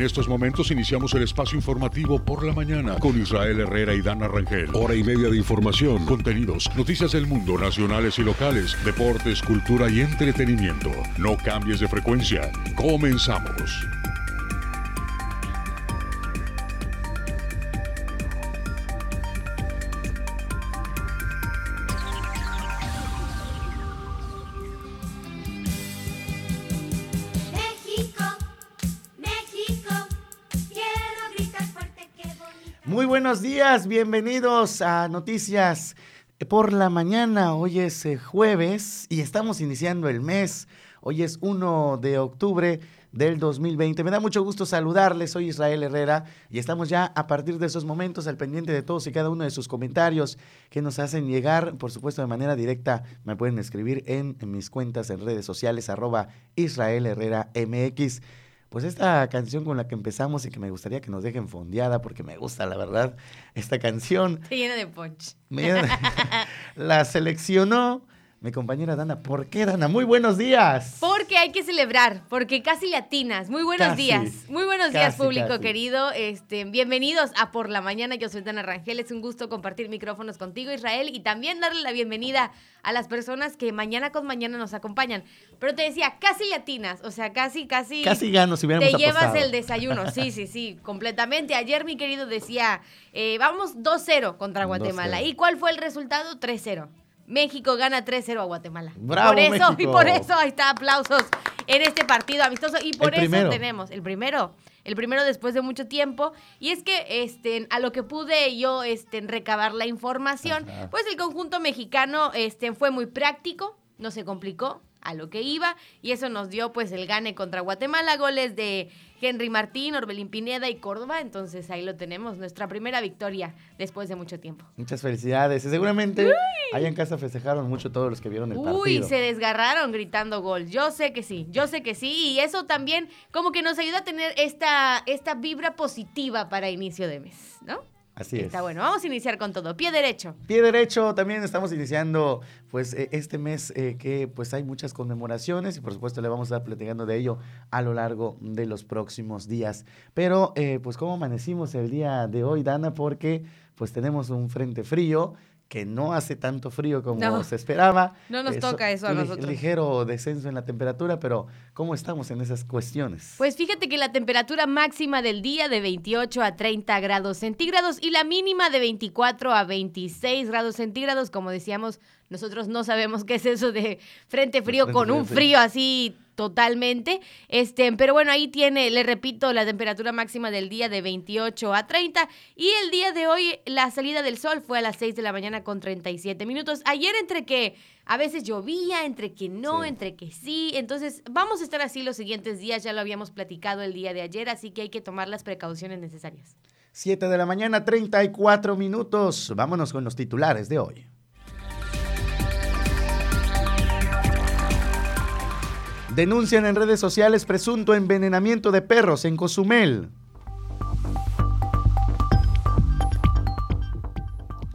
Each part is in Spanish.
En estos momentos iniciamos el espacio informativo por la mañana con Israel Herrera y Dana Rangel. Hora y media de información, contenidos, noticias del mundo, nacionales y locales, deportes, cultura y entretenimiento. No cambies de frecuencia. Comenzamos. Buenos días, bienvenidos a Noticias por la mañana. Hoy es eh, jueves y estamos iniciando el mes. Hoy es 1 de octubre del 2020. Me da mucho gusto saludarles. Soy Israel Herrera y estamos ya a partir de esos momentos al pendiente de todos y cada uno de sus comentarios que nos hacen llegar, por supuesto de manera directa. Me pueden escribir en, en mis cuentas en redes sociales, arroba Israel Herrera MX. Pues esta canción con la que empezamos y que me gustaría que nos dejen fondeada porque me gusta, la verdad, esta canción. Está llena de punch. Me- la seleccionó mi compañera Dana. ¿Por qué, Dana? Muy buenos días. Porque hay que celebrar, porque casi latinas. Muy buenos Casi. días. Muy buenos días, público casi. querido. Este, bienvenidos a Por la Mañana. Yo soy Dana Rangel. Es un gusto compartir micrófonos contigo, Israel, y también darle la bienvenida a las personas que mañana con mañana nos acompañan. Pero te decía, casi latinas, o sea, casi, casi. Casi gano si hubiéramos Te llevas el desayuno, sí, sí, sí, completamente. Ayer mi querido decía, eh, vamos 2-0 contra Guatemala. 2-0. ¿Y cuál fue el resultado? 3-0. México gana 3-0 a Guatemala. ¡Bravo, por eso, México! Y por eso ahí está, aplausos en este partido amistoso. Y por El eso primero. tenemos el primero. El primero después de mucho tiempo. Y es que este, a lo que pude yo este, recabar la información, Ajá. pues el conjunto mexicano este, fue muy práctico, no se complicó a lo que iba y eso nos dio pues el gane contra Guatemala, goles de Henry Martín, Orbelín Pineda y Córdoba, entonces ahí lo tenemos, nuestra primera victoria después de mucho tiempo. Muchas felicidades. Y seguramente allá en casa festejaron mucho todos los que vieron el Uy, partido. se desgarraron gritando gol. Yo sé que sí, yo sé que sí. Y eso también como que nos ayuda a tener esta, esta vibra positiva para inicio de mes, ¿no? Así es. Está bueno, vamos a iniciar con todo. Pie derecho. Pie derecho, también estamos iniciando pues eh, este mes eh, que pues hay muchas conmemoraciones y por supuesto le vamos a estar platicando de ello a lo largo de los próximos días. Pero eh, pues cómo amanecimos el día de hoy, Dana, porque pues tenemos un frente frío que no hace tanto frío como No. se esperaba. No nos toca eso a nosotros. Ligero descenso en la temperatura, pero ¿cómo estamos en esas cuestiones? Pues fíjate que la temperatura máxima del día de 28 a 30 grados centígrados y la mínima de 24 a 26 grados centígrados. Como decíamos, nosotros no sabemos qué es eso de frente frío frente con frío, un sí. frío así totalmente. Este, pero bueno, ahí tiene, le repito, la temperatura máxima del día de 28 a 30 y el día de hoy la salida del sol fue a las 6 de la mañana con 37 minutos. Ayer entre que a veces llovía, entre que no, Sí. entre que sí. Entonces, vamos a estar así los siguientes días, ya lo habíamos platicado el día de ayer, así que hay que tomar las precauciones necesarias. 7 de la mañana, 34 minutos. Vámonos con los titulares de hoy. Denuncian en redes sociales presunto envenenamiento de perros en Cozumel.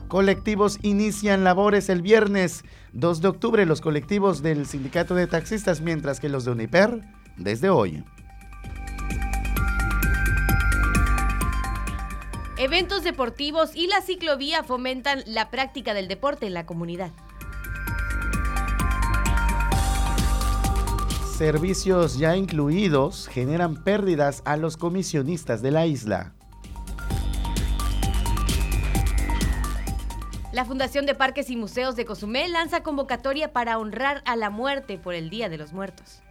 Colectivos inician labores el viernes 2 de octubre, los colectivos del sindicato de taxistas, mientras que los de Uniper desde hoy. Eventos deportivos y la ciclovía fomentan la práctica del deporte en la comunidad. Servicios ya incluidos generan pérdidas a los comisionistas de la isla. La Fundación de Parques y Museos de Cozumel lanza convocatoria para honrar a la muerte por el Día de los Muertos.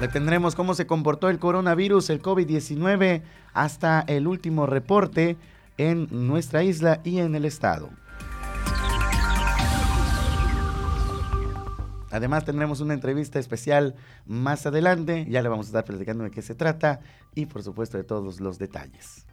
Le tendremos cómo se comportó el coronavirus, el COVID-19, hasta el último reporte en nuestra isla y en el estado. Además tendremos una entrevista especial más adelante, ya le vamos a estar platicando de qué se trata y por supuesto de todos los detalles.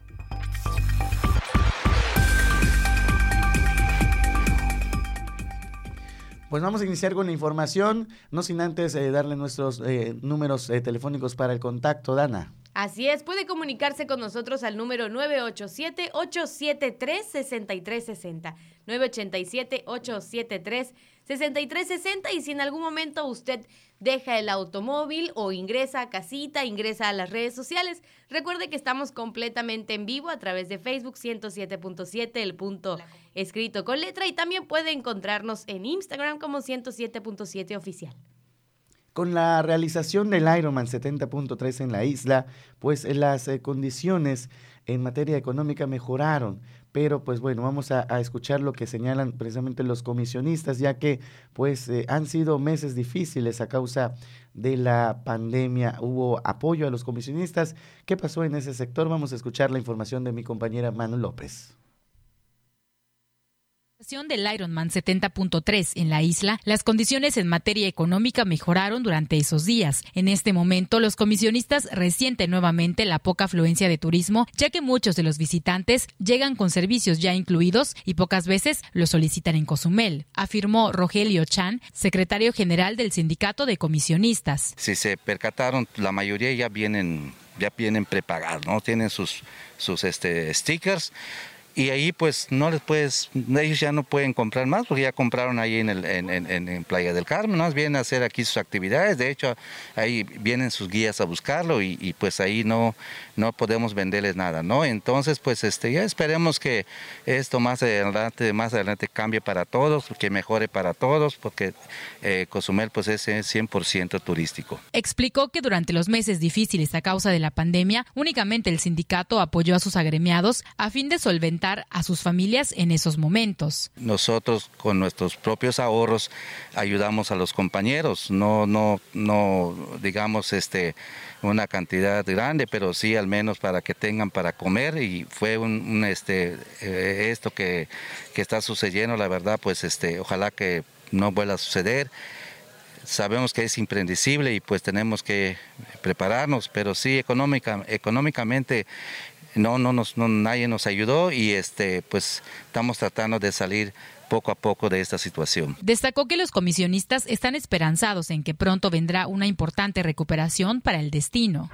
Pues vamos a iniciar con la información, no sin antes eh, darle nuestros eh, números eh, telefónicos para el contacto, Dana. Así es, puede comunicarse con nosotros al número 987-873-6360. 987-873-6360 y si en algún momento usted deja el automóvil o ingresa a casita, ingresa a las redes sociales, recuerde que estamos completamente en vivo a través de Facebook 107.7, el punto escrito con letra y también puede encontrarnos en Instagram como 107.7 oficial. Con la realización del Ironman 70.3 en la isla, pues eh, las eh, condiciones en materia económica mejoraron. Pero pues bueno, vamos a, escuchar lo que señalan precisamente los comisionistas, ya que pues eh, han sido meses difíciles a causa de la pandemia. Hubo apoyo a los comisionistas. ¿Qué pasó en ese sector? Vamos a escuchar la información de mi compañera Manu López. Del Ironman 70.3 en la isla, las condiciones en materia económica mejoraron durante esos días. En este momento, los comisionistas resienten nuevamente la poca afluencia de turismo, ya que muchos de los visitantes llegan con servicios ya incluidos y pocas veces los solicitan en Cozumel, afirmó Rogelio Chan, secretario general del Sindicato de Comisionistas. Si se percataron, la mayoría ya vienen, ya vienen prepagados, ¿no? Tienen sus, sus este, stickers y ahí pues no les puedes, ellos ya no pueden comprar más porque ya compraron ahí en, el, en, en- Playa del Carmen, ¿no? vienen a hacer aquí sus actividades, de hecho ahí vienen sus guías a buscarlo y, y, pues ahí no, no podemos venderles nada, ¿no? Entonces pues este, ya esperemos que esto más adelante, más adelante cambie para todos, que mejore para todos, porque eh, Cozumel pues es 100% turístico. Explicó que durante los meses difíciles a causa de la pandemia, únicamente el sindicato apoyó a sus agremiados a fin de solventar a sus familias en esos momentos. Nosotros con nuestros propios ahorros ayudamos a los compañeros, no, no, no, digamos, este, una cantidad grande, pero sí al menos para que tengan para comer y fue un, este, eh, esto que, que está sucediendo, la verdad, pues este, ojalá que no vuelva a suceder. Sabemos que es impredecible y pues tenemos que prepararnos, pero sí económica, económicamente no, no, nos, no nadie nos ayudó y este, pues estamos tratando de salir poco a poco de esta situación. Destacó que los comisionistas están esperanzados en que pronto vendrá una importante recuperación para el destino.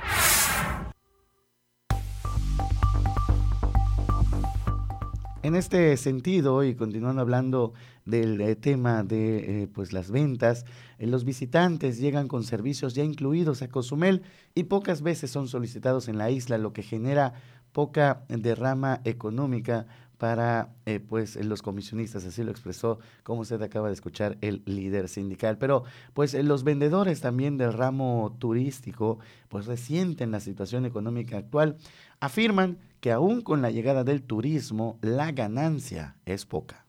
En este sentido, y continuando hablando del eh, tema de eh, pues las ventas, eh, los visitantes llegan con servicios ya incluidos a Cozumel y pocas veces son solicitados en la isla, lo que genera poca derrama económica para eh, pues los comisionistas, así lo expresó, como usted acaba de escuchar, el líder sindical. Pero pues eh, los vendedores también del ramo turístico, pues resienten la situación económica actual, afirman que aún con la llegada del turismo, la ganancia es poca.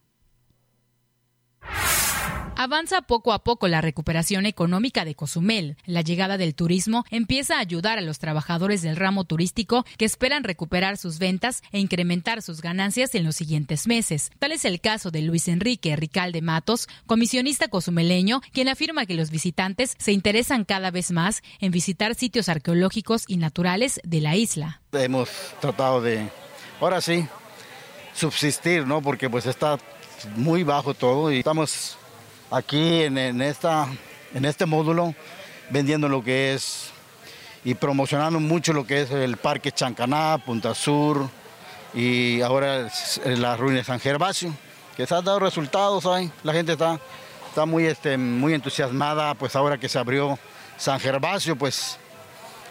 Avanza poco a poco la recuperación económica de Cozumel. La llegada del turismo empieza a ayudar a los trabajadores del ramo turístico que esperan recuperar sus ventas e incrementar sus ganancias en los siguientes meses. Tal es el caso de Luis Enrique Ricalde Matos, comisionista cozumeleño, quien afirma que los visitantes se interesan cada vez más en visitar sitios arqueológicos y naturales de la isla. Hemos tratado de, ahora sí, subsistir, ¿no? Porque pues está muy bajo todo y estamos aquí en, esta, en este módulo vendiendo lo que es y promocionando mucho lo que es el Parque Chancaná, Punta Sur y ahora la ruina de San Gervasio, que se han dado resultados ahí. La gente está, está muy, este, muy entusiasmada, pues ahora que se abrió San Gervasio, pues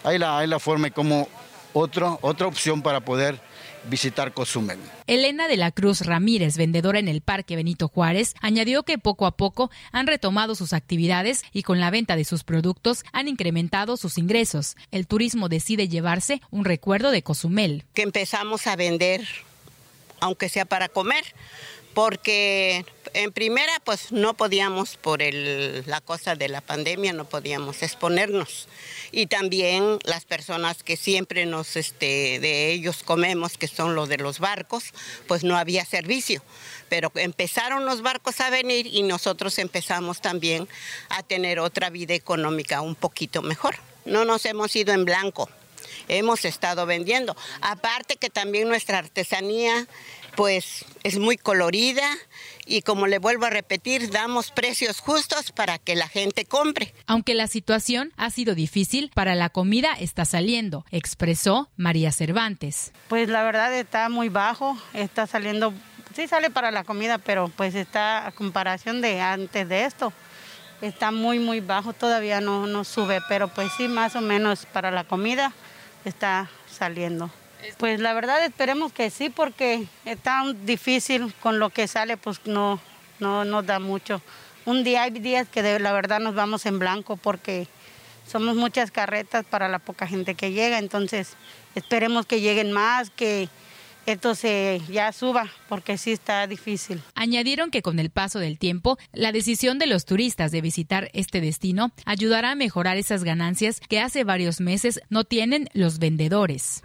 hay la, hay la forma y como otra, otra opción para poder visitar Cozumel. Elena de la Cruz Ramírez, vendedora en el Parque Benito Juárez, añadió que poco a poco han retomado sus actividades y con la venta de sus productos han incrementado sus ingresos. El turismo decide llevarse un recuerdo de Cozumel. Que empezamos a vender, aunque sea para comer, porque en primera pues no podíamos por el, la cosa de la pandemia no podíamos exponernos. Y también las personas que siempre nos este de ellos comemos que son los de los barcos pues no había servicio. Pero empezaron los barcos a venir y nosotros empezamos también a tener otra vida económica un poquito mejor. No nos hemos ido en blanco hemos estado vendiendo. Aparte que también nuestra artesanía pues es muy colorida y como le vuelvo a repetir, damos precios justos para que la gente compre. Aunque la situación ha sido difícil, para la comida está saliendo, expresó María Cervantes. Pues la verdad está muy bajo, está saliendo, sí sale para la comida, pero pues está a comparación de antes de esto, está muy muy bajo, todavía no, no sube, pero pues sí más o menos para la comida está saliendo. Pues la verdad esperemos que sí, porque es tan difícil con lo que sale, pues no, no da mucho. Un día hay días que la verdad nos vamos en blanco porque somos muchas carretas para la poca gente que llega, entonces esperemos que lleguen más, que esto se ya suba, porque sí está difícil. Añadieron que con el paso del tiempo, la decisión de los turistas de visitar este destino ayudará a mejorar esas ganancias que hace varios meses no tienen los vendedores.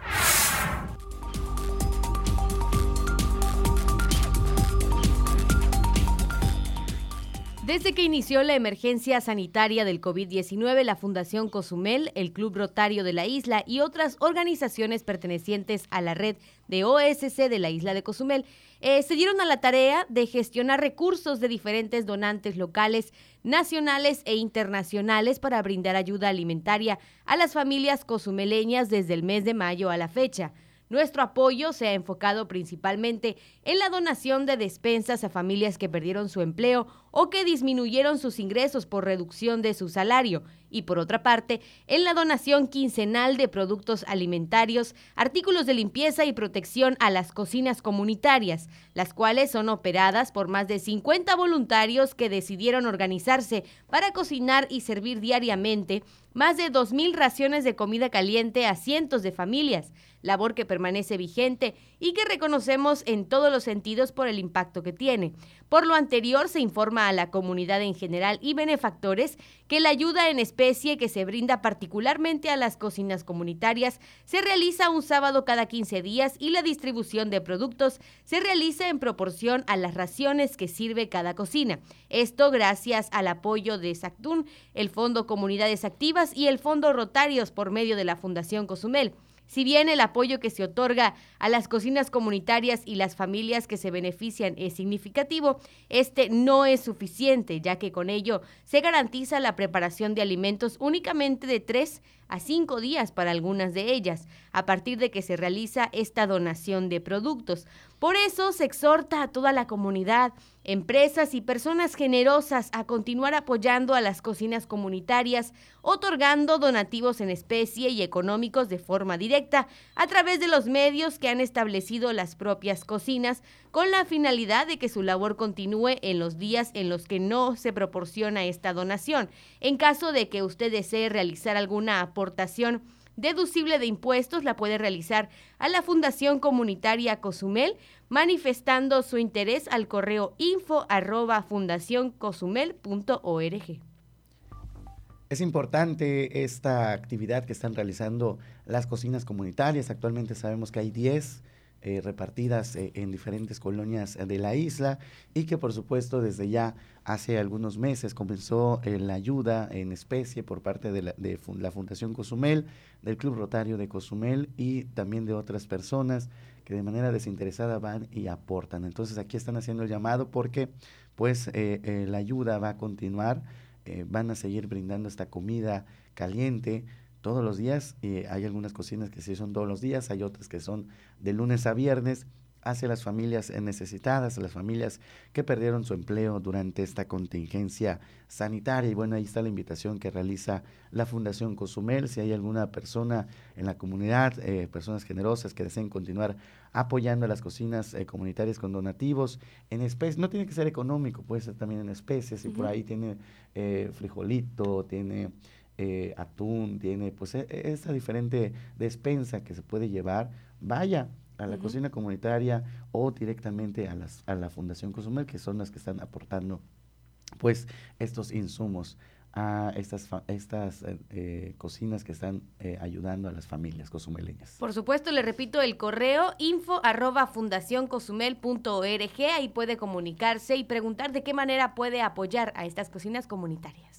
Desde que inició la emergencia sanitaria del COVID-19, la Fundación Cozumel, el Club Rotario de la isla y otras organizaciones pertenecientes a la red de OSC de la isla de Cozumel eh, se dieron a la tarea de gestionar recursos de diferentes donantes locales, nacionales e internacionales para brindar ayuda alimentaria a las familias cozumeleñas desde el mes de mayo a la fecha. Nuestro apoyo se ha enfocado principalmente en la donación de despensas a familias que perdieron su empleo o que disminuyeron sus ingresos por reducción de su salario y por otra parte en la donación quincenal de productos alimentarios, artículos de limpieza y protección a las cocinas comunitarias, las cuales son operadas por más de 50 voluntarios que decidieron organizarse para cocinar y servir diariamente más de 2.000 raciones de comida caliente a cientos de familias, labor que permanece vigente y que reconocemos en todos los sentidos por el impacto que tiene. Por lo anterior, se informa a la comunidad en general y benefactores que la ayuda en especie que se brinda particularmente a las cocinas comunitarias se realiza un sábado cada 15 días y la distribución de productos se realiza en proporción a las raciones que sirve cada cocina. Esto gracias al apoyo de SACTUN, el Fondo Comunidades Activas y el Fondo Rotarios por medio de la Fundación Cozumel. Si bien el apoyo que se otorga a las cocinas comunitarias y las familias que se benefician es significativo, este no es suficiente, ya que con ello se garantiza la preparación de alimentos únicamente de tres a cinco días para algunas de ellas, a partir de que se realiza esta donación de productos. Por eso se exhorta a toda la comunidad, empresas y personas generosas a continuar apoyando a las cocinas comunitarias, otorgando donativos en especie y económicos de forma directa a través de los medios que han establecido las propias cocinas, con la finalidad de que su labor continúe en los días en los que no se proporciona esta donación. En caso de que usted desee realizar alguna aportación, deducible de impuestos la puede realizar a la Fundación Comunitaria Cozumel manifestando su interés al correo info arroba fundacioncozumel.org. Es importante esta actividad que están realizando las cocinas comunitarias. Actualmente sabemos que hay 10 eh, repartidas eh, en diferentes colonias de la isla y que por supuesto desde ya hace algunos meses comenzó eh, la ayuda en especie por parte de la, de la Fundación Cozumel, del Club Rotario de Cozumel y también de otras personas que de manera desinteresada van y aportan. Entonces aquí están haciendo el llamado porque pues la ayuda va a continuar, van a seguir brindando esta comida caliente todos los días. y hay algunas cocinas que sí son todos los días, hay otras que son de lunes a viernes hacia las familias eh, necesitadas, a las familias que perdieron su empleo durante esta contingencia sanitaria. Y bueno, ahí está la invitación que realiza la Fundación Cozumel. Si hay alguna persona en la comunidad, eh, personas generosas que deseen continuar apoyando a las cocinas eh, comunitarias con donativos en especies, no tiene que ser económico, puede ser también en especies, y por ahí tiene eh, frijolito, tiene eh, atún, tiene pues e- e- esta diferente despensa que se puede llevar, vaya a la cocina comunitaria o directamente a, las, a la Fundación Cozumel, que son las que están aportando pues estos insumos a estas, estas eh, eh, cocinas que están eh, ayudando a las familias cozumeleñas. Por supuesto, le repito el correo info arroba fundacioncozumel.org. Ahí puede comunicarse y preguntar de qué manera puede apoyar a estas cocinas comunitarias.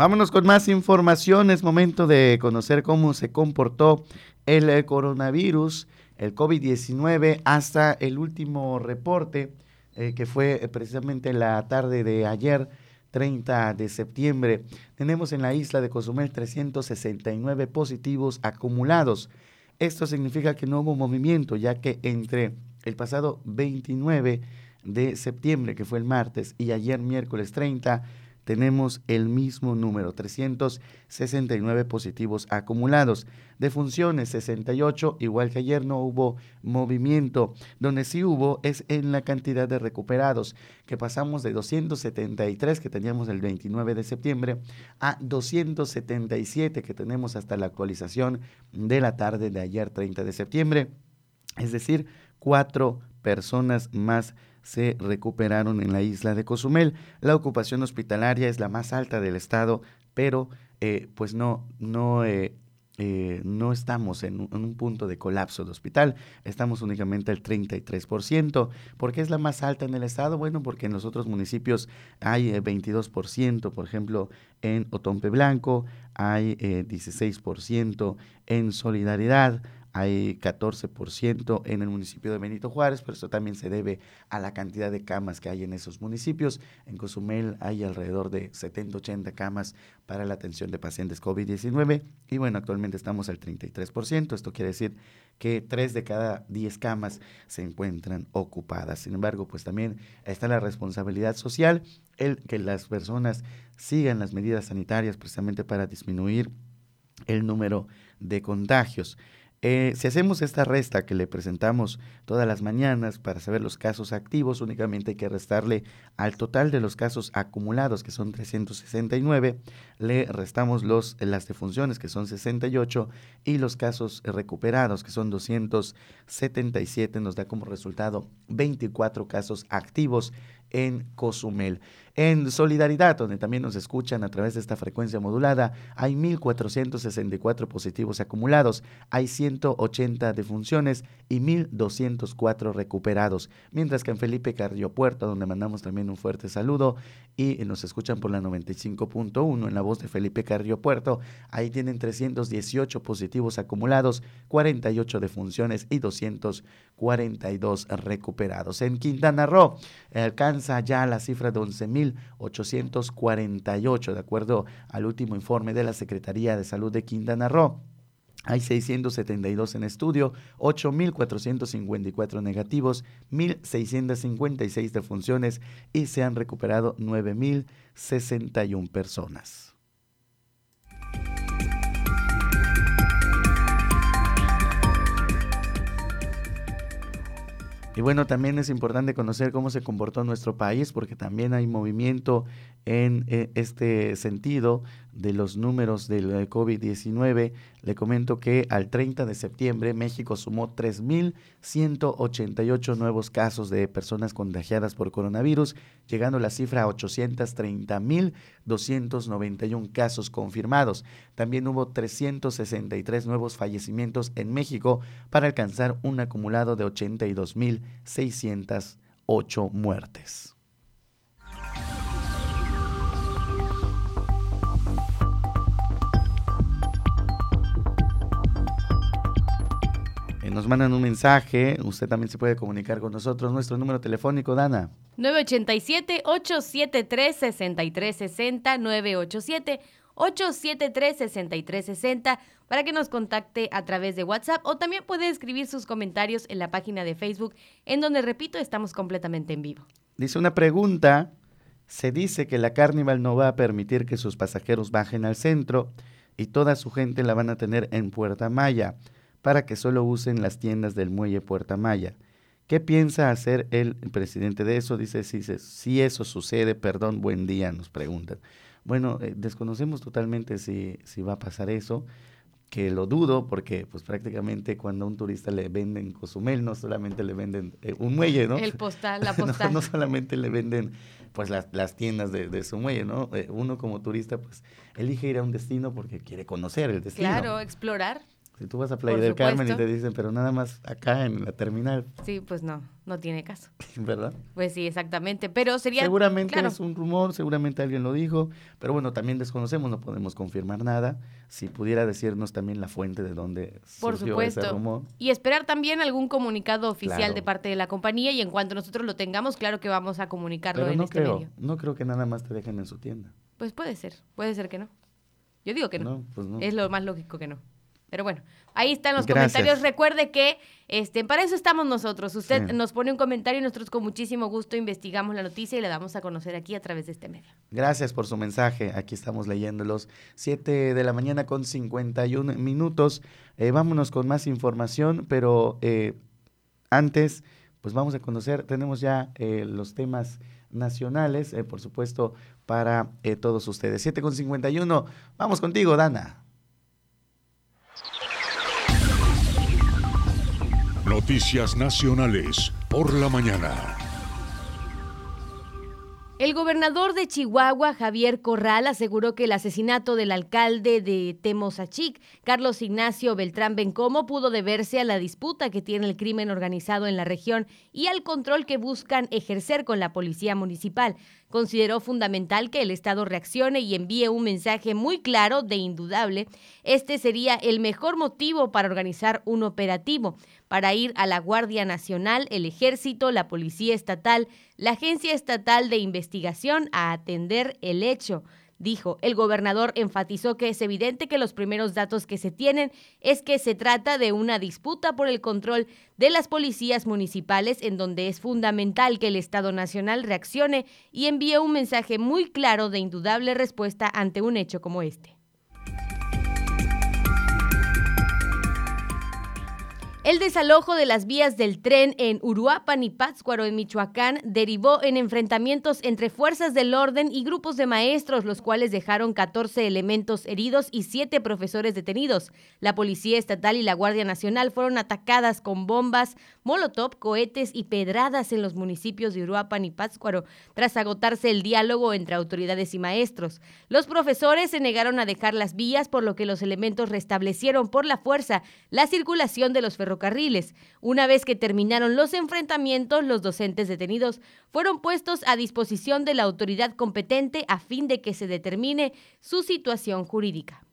Vámonos con más información. Es momento de conocer cómo se comportó el eh, coronavirus, el COVID-19, hasta el último reporte, eh, que fue eh, precisamente la tarde de ayer, 30 de septiembre. Tenemos en la isla de Cozumel 369 positivos acumulados. Esto significa que no hubo movimiento, ya que entre el pasado 29 de septiembre, que fue el martes, y ayer miércoles 30, tenemos el mismo número, 369 positivos acumulados. De funciones, 68, igual que ayer no hubo movimiento. Donde sí hubo es en la cantidad de recuperados, que pasamos de 273 que teníamos el 29 de septiembre a 277 que tenemos hasta la actualización de la tarde de ayer 30 de septiembre. Es decir, cuatro personas más se recuperaron en la isla de Cozumel. La ocupación hospitalaria es la más alta del estado, pero eh, pues no, no, eh, eh, no estamos en un, punto de colapso de hospital, estamos únicamente al 33%. ¿Por qué es la más alta en el estado? Bueno, porque en los otros municipios hay eh, 22%, por ejemplo, en Otompe Blanco hay eh, 16%, en Solidaridad hay 14% en el municipio de Benito Juárez, pero esto también se debe a la cantidad de camas que hay en esos municipios. En Cozumel hay alrededor de 70-80 camas para la atención de pacientes COVID-19 y bueno, actualmente estamos al 33%. Esto quiere decir que 3 de cada 10 camas se encuentran ocupadas. Sin embargo, pues también está la responsabilidad social, el que las personas sigan las medidas sanitarias precisamente para disminuir el número de contagios. Eh, si hacemos esta resta que le presentamos todas las mañanas para saber los casos activos, únicamente hay que restarle al total de los casos acumulados, que son 369, le restamos los, las defunciones, que son 68, y los casos recuperados, que son 277, nos da como resultado 24 casos activos en Cozumel. En Solidaridad, donde también nos escuchan a través de esta frecuencia modulada, hay 1.464 positivos acumulados, hay 180 defunciones y 1.204 recuperados. Mientras que en Felipe Carrillo Puerto, donde mandamos también un fuerte saludo y nos escuchan por la 95.1 en la voz de Felipe Carrillo Puerto, ahí tienen 318 positivos acumulados, 48 defunciones y 242 recuperados. En Quintana Roo alcanza ya la cifra de 11.848, de acuerdo al último informe de la Secretaría de Salud de Quintana Roo. Hay 672 en estudio, 8.454 negativos, 1.656 defunciones y se han recuperado 9.061 personas. Y bueno, también es importante conocer cómo se comportó nuestro país, porque también hay movimiento en eh, este sentido de los números del eh, COVID-19. Le comento que al 30 de septiembre México sumó 3.188 nuevos casos de personas contagiadas por coronavirus, llegando la cifra a 830.291 casos confirmados. También hubo 363 nuevos fallecimientos en México para alcanzar un acumulado de 82.608 muertes. Nos mandan un mensaje, usted también se puede comunicar con nosotros. Nuestro número telefónico, Dana. 987-873-6360, 987-873-6360, para que nos contacte a través de WhatsApp o también puede escribir sus comentarios en la página de Facebook, en donde, repito, estamos completamente en vivo. Dice una pregunta, se dice que la Carnival no va a permitir que sus pasajeros bajen al centro y toda su gente la van a tener en Puerta Maya para que solo usen las tiendas del muelle Puerta Maya. ¿Qué piensa hacer el presidente de eso? Dice, si, si eso sucede, perdón, buen día, nos preguntan. Bueno, eh, desconocemos totalmente si, si va a pasar eso, que lo dudo, porque pues prácticamente cuando a un turista le venden Cozumel, no solamente le venden eh, un muelle, ¿no? El postal, la No, postal. No, solamente le venden pues las, las tiendas de, de su muelle, ¿no? Eh, uno como turista pues elige ir a un destino porque quiere conocer el destino. Claro, explorar. Si tú vas a Playa Por del Carmen y te dicen, pero nada más acá en la terminal, Sí, pues no, no tiene caso. ¿verdad? Pues sí, exactamente. Pero sería. Seguramente claro, es un rumor, seguramente alguien lo dijo, pero bueno, también desconocemos, no podemos confirmar nada. Si pudiera decirnos también la fuente de dónde Por surgió ese supuesto. rumor. Y esperar también algún comunicado oficial Claro. de parte de la compañía y en cuanto nosotros lo tengamos, claro que vamos a comunicarlo Pero en no este creo, medio. no creo que nada más te dejen en su tienda. Pues puede ser, puede ser que no. Yo digo que no. No, pues no. Es lo más lógico que no. Pero bueno, ahí están los Gracias. comentarios. Recuerde que este, para eso estamos nosotros. Usted Sí. nos pone un comentario y nosotros con muchísimo gusto investigamos la noticia y la damos a conocer aquí a través de este medio. Gracias por su mensaje. Aquí estamos leyéndolos. 7 de la mañana con 51 minutos. Eh, vámonos con más información, pero eh, antes, pues vamos a conocer, tenemos ya eh, los temas nacionales, por supuesto, para todos ustedes. 7 con 51. Vamos contigo, Dana. Noticias Nacionales por la mañana. El gobernador de Chihuahua, Javier Corral, aseguró que el asesinato del alcalde de Temozachic, Carlos Ignacio Beltrán Bencomo, pudo deberse a la disputa que tiene el crimen organizado en la región y al control que buscan ejercer con la policía municipal. Consideró fundamental que el Estado reaccione y envíe un mensaje muy claro de indudable. Este sería el mejor motivo para organizar un operativo, para ir a la Guardia Nacional, el Ejército, la Policía Estatal, la Agencia Estatal de Investigación a atender el hecho. Dijo, el gobernador enfatizó que es evidente que los primeros datos que se tienen es que se trata de una disputa por el control de las policías municipales en donde es fundamental que el Estado Nacional reaccione y envíe un mensaje muy claro de indudable respuesta ante un hecho como este. El desalojo de las vías del tren en Uruapan y Pátzcuaro, en Michoacán, derivó en enfrentamientos entre fuerzas del orden y grupos de maestros, los cuales dejaron 14 elementos heridos y 7 profesores detenidos. La Policía Estatal y la Guardia Nacional fueron atacadas con bombas, molotov, cohetes y pedradas en los municipios de Uruapan y Pátzcuaro, tras agotarse el diálogo entre autoridades y maestros. Los profesores se negaron a dejar las vías, por lo que los elementos restablecieron por la fuerza la circulación de los ferrocarriles. Una vez que terminaron los enfrentamientos, los docentes detenidos fueron puestos a disposición de la autoridad competente a fin de que se determine su situación jurídica.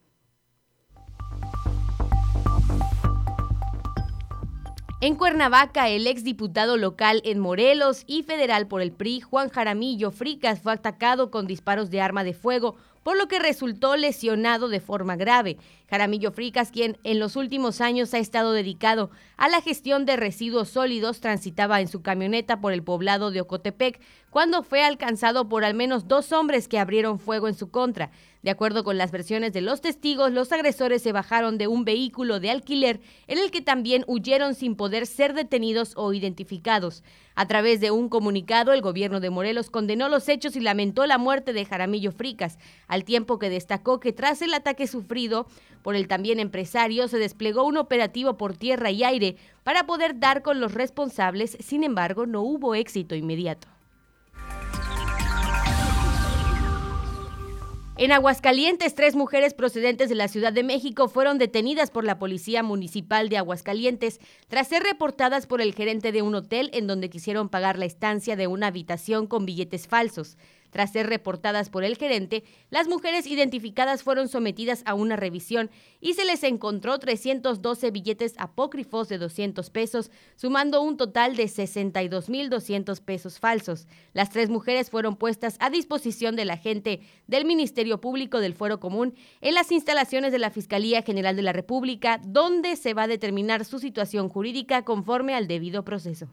En Cuernavaca, el exdiputado local en Morelos y federal por el PRI, Juan Jaramillo Fricas, fue atacado con disparos de arma de fuego, por lo que resultó lesionado de forma grave. Jaramillo Fricas, quien en los últimos años ha estado dedicado a la gestión de residuos sólidos, transitaba en su camioneta por el poblado de Ocotepec cuando fue alcanzado por al menos dos hombres que abrieron fuego en su contra. De acuerdo con las versiones de los testigos, los agresores se bajaron de un vehículo de alquiler en el que también huyeron sin poder ser detenidos o identificados. A través de un comunicado, el gobierno de Morelos condenó los hechos y lamentó la muerte de Jaramillo Fricas, al tiempo que destacó que tras el ataque sufrido por el también empresario se desplegó un operativo por tierra y aire para poder dar con los responsables, sin embargo no hubo éxito inmediato. En Aguascalientes, tres mujeres procedentes de la Ciudad de México fueron detenidas por la Policía Municipal de Aguascalientes tras ser reportadas por el gerente de un hotel en donde quisieron pagar la estancia de una habitación con billetes falsos. Tras ser reportadas por el gerente, las mujeres identificadas fueron sometidas a una revisión y se les encontró 312 billetes apócrifos de 200 pesos, sumando un total de 62.200 pesos falsos. Las tres mujeres fueron puestas a disposición del agente del Ministerio Público del Fuero Común en las instalaciones de la Fiscalía General de la República, donde se va a determinar su situación jurídica conforme al debido proceso.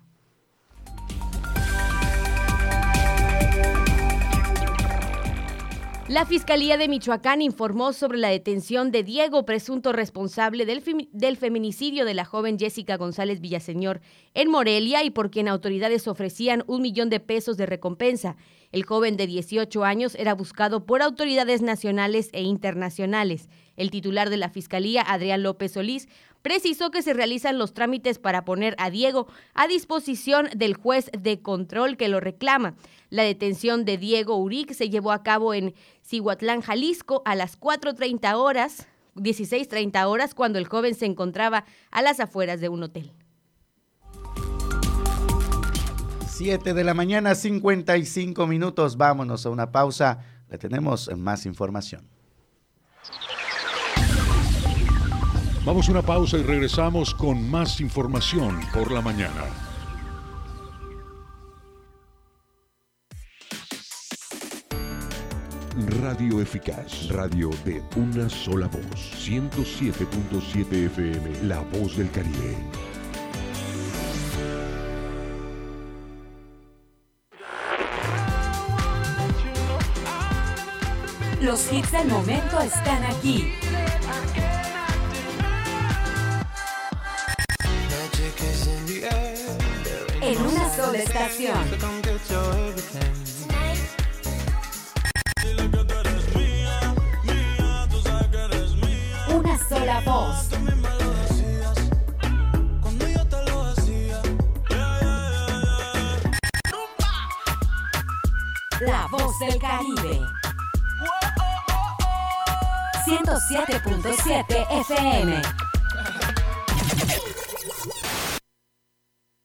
La Fiscalía de Michoacán informó sobre la detención de Diego, presunto responsable del, del feminicidio de la joven Jessica González Villaseñor en Morelia y por quien autoridades ofrecían un millón de pesos de recompensa. El joven de 18 años era buscado por autoridades nacionales e internacionales. El titular de la Fiscalía, Adrián López Solís, precisó que se realizan los trámites para poner a Diego a disposición del juez de control que lo reclama. La detención de Diego Uric se llevó a cabo en Cihuatlán, Jalisco, a las 4.30 horas 16.30 horas cuando el joven se encontraba a las afueras de un hotel. 7 de la mañana, 55 minutos. Vámonos a una pausa. Le tenemos más información. Vamos a una pausa y regresamos con más información por la mañana. Radio Eficaz, radio de una sola voz. 107.7 FM, La Voz del Caribe. Los hits del momento están aquí. Una sola voz. La voz del Caribe. 107.7 FM.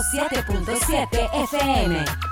107.7 FM.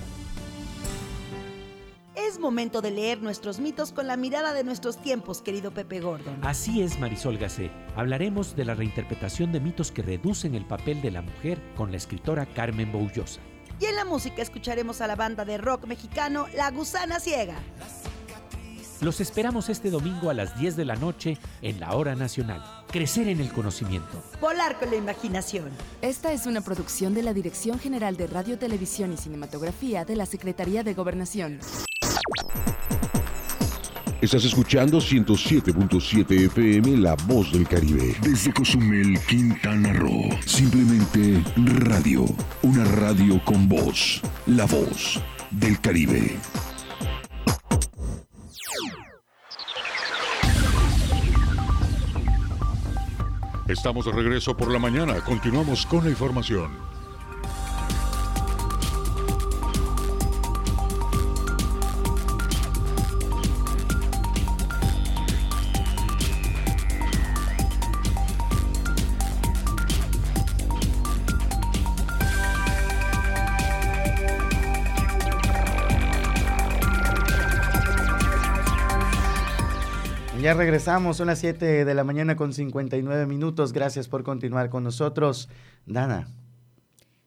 Es momento de leer nuestros mitos con la mirada de nuestros tiempos, querido Pepe Gordon. Así es, Marisol Gacé. Hablaremos de la reinterpretación de mitos que reducen el papel de la mujer con la escritora Carmen Boullosa. Y en la música escucharemos a la banda de rock mexicano La Gusana Ciega. Los esperamos este domingo a las 10 de la noche en la Hora Nacional. Crecer en el conocimiento. Volar con la imaginación. Esta es una producción de la Dirección General de Radio, Televisión y Cinematografía de la Secretaría de Gobernación. Estás escuchando 107.7 FM La Voz del Caribe. Desde Cozumel, Quintana Roo. Simplemente radio. Una radio con voz. La Voz del Caribe. Estamos de regreso por la mañana. Continuamos con la información. Ya regresamos, son las 7 de la mañana con 59 minutos. Gracias por continuar con nosotros. Dana.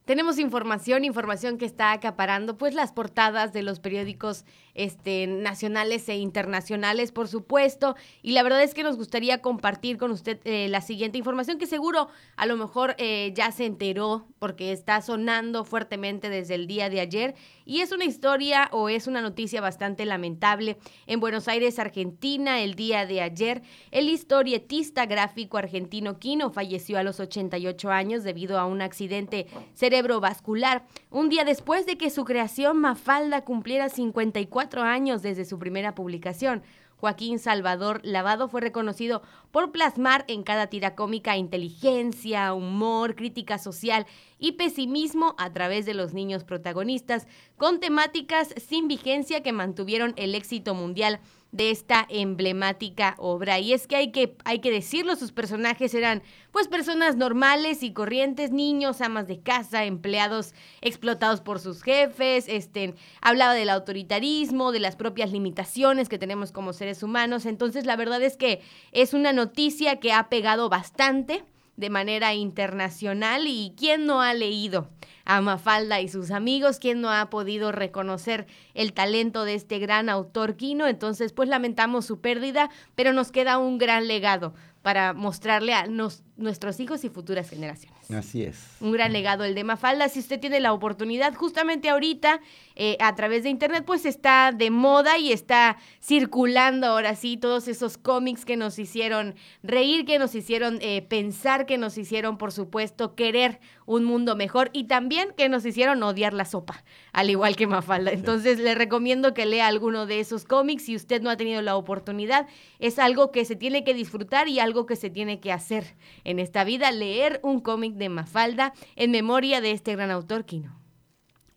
Tenemos información, información que está acaparando pues las portadas de los periódicos este, nacionales e internacionales, por supuesto. Y la verdad es que nos gustaría compartir con usted eh, la siguiente información que seguro a lo mejor eh, ya se enteró porque está sonando fuertemente desde el día de ayer. Y es una historia o es una noticia bastante lamentable. En Buenos Aires, Argentina, el día de ayer, el historietista gráfico argentino Quino falleció a los 88 años debido a un accidente cerebrovascular. Un día después de que su creación Mafalda cumpliera 54 años desde su primera publicación. Joaquín Salvador Lavado fue reconocido por plasmar en cada tira cómica inteligencia, humor, crítica social y pesimismo a través de los niños protagonistas, con temáticas sin vigencia que mantuvieron el éxito mundial de esta emblemática obra. Y es que hay que, hay que decirlo, sus personajes eran pues personas normales y corrientes, niños, amas de casa, empleados explotados por sus jefes, este, hablaba del autoritarismo, de las propias limitaciones que tenemos como seres humanos. Entonces la verdad es que es una noticia que ha pegado bastante de manera internacional y quién no ha leído a Mafalda y sus amigos, quién no ha podido reconocer el talento de este gran autor Quino, entonces pues lamentamos su pérdida, pero nos queda un gran legado para mostrarle a nos- nuestros hijos y futuras generaciones. Así es. Un gran legado el de Mafalda. Si usted tiene la oportunidad, justamente ahorita, eh, a través de internet, pues está de moda y está circulando ahora sí todos esos cómics que nos hicieron reír, que nos hicieron eh, pensar, que nos hicieron, por supuesto, querer un mundo mejor y también que nos hicieron odiar la sopa, al igual que Mafalda. Entonces, le recomiendo que lea alguno de esos cómics. Si usted no ha tenido la oportunidad, es algo que se tiene que disfrutar y algo que se tiene que hacer en esta vida, leer un cómic de Mafalda en memoria de este gran autor Quino.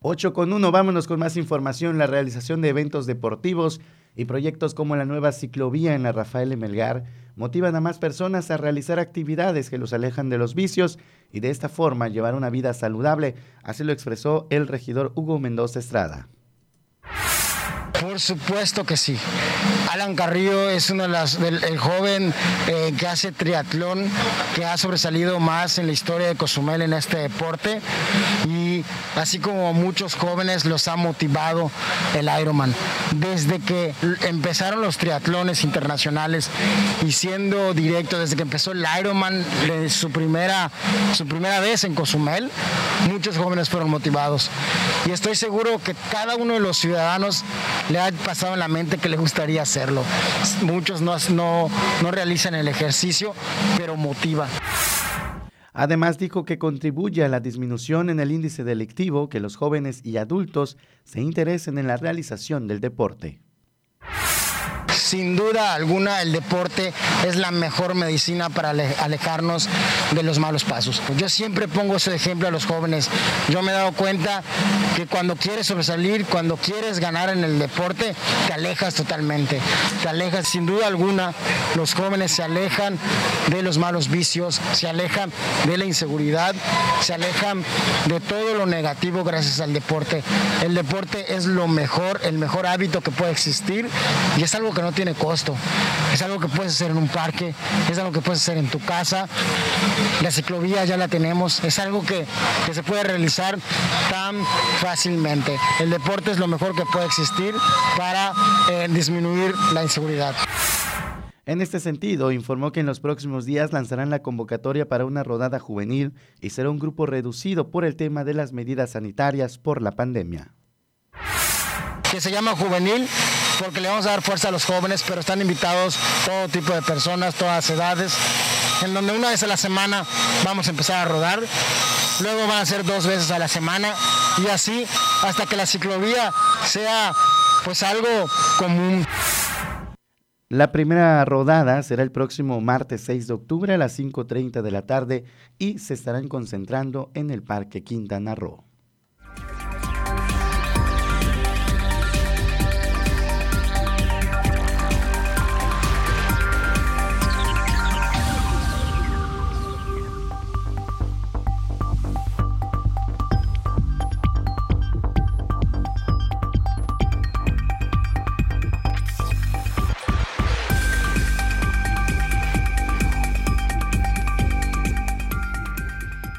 8 con 1, vámonos con más información. La realización de eventos deportivos y proyectos como la nueva ciclovía en la Rafael Melgar motivan a más personas a realizar actividades que los alejan de los vicios y de esta forma llevar una vida saludable. Así lo expresó el regidor Hugo Mendoza Estrada. Por supuesto que sí. Alan Carrillo es uno de las, del el joven eh, que hace triatlón, que ha sobresalido más en la historia de Cozumel en este deporte y así como muchos jóvenes los ha motivado el Ironman. Desde que empezaron los triatlones internacionales y siendo directo, desde que empezó el Ironman, su primera, su primera vez en Cozumel, muchos jóvenes fueron motivados. Y estoy seguro que cada uno de los ciudadanos le ha pasado en la mente que le gustaría hacerlo. Muchos no, no, no realizan el ejercicio, pero motiva. Además dijo que contribuye a la disminución en el índice delictivo que los jóvenes y adultos se interesen en la realización del deporte. Sin duda alguna, el deporte es la mejor medicina para ale- alejarnos de los malos pasos. Yo siempre pongo ese ejemplo a los jóvenes. Yo me he dado cuenta que cuando quieres sobresalir, cuando quieres ganar en el deporte, te alejas totalmente. Te alejas, sin duda alguna, los jóvenes se alejan de los malos vicios, se alejan de la inseguridad, se alejan de todo lo negativo gracias al deporte. El deporte es lo mejor, el mejor hábito que puede existir y es algo que no tiene costo. Es algo que puedes hacer en un parque, es algo que puedes hacer en tu casa. La ciclovía ya la tenemos, es algo que, que se puede realizar tan fácilmente. El deporte es lo mejor que puede existir para eh, disminuir la inseguridad. En este sentido, informó que en los próximos días lanzarán la convocatoria para una rodada juvenil y será un grupo reducido por el tema de las medidas sanitarias por la pandemia. que se llama Juvenil porque le vamos a dar fuerza a los jóvenes, pero están invitados todo tipo de personas, todas edades, en donde una vez a la semana vamos a empezar a rodar, luego van a ser dos veces a la semana y así hasta que la ciclovía sea pues algo común. La primera rodada será el próximo martes 6 de octubre a las 5.30 de la tarde y se estarán concentrando en el Parque Quintana Roo.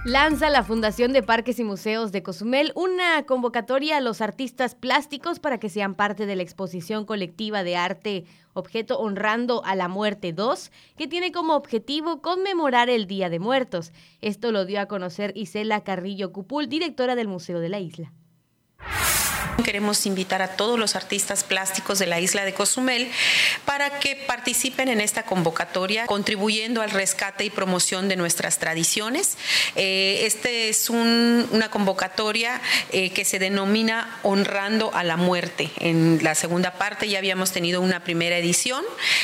Lanza la Fundación de Parques y Museos de Cozumel una convocatoria a los artistas plásticos para que sean parte de la exposición colectiva de arte Objeto Honrando a la Muerte 2, que tiene como objetivo conmemorar el Día de Muertos. Esto lo dio a conocer Isela Carrillo Cupul, directora del Museo de la Isla. Queremos invitar a todos los artistas plásticos de la isla de Cozumel para que participen en esta convocatoria, contribuyendo al rescate y promoción de nuestras tradiciones. Eh, este es un- una convocatoria eh, que se denomina Honrando a la Muerte. En la segunda parte ya habíamos tenido una primera edición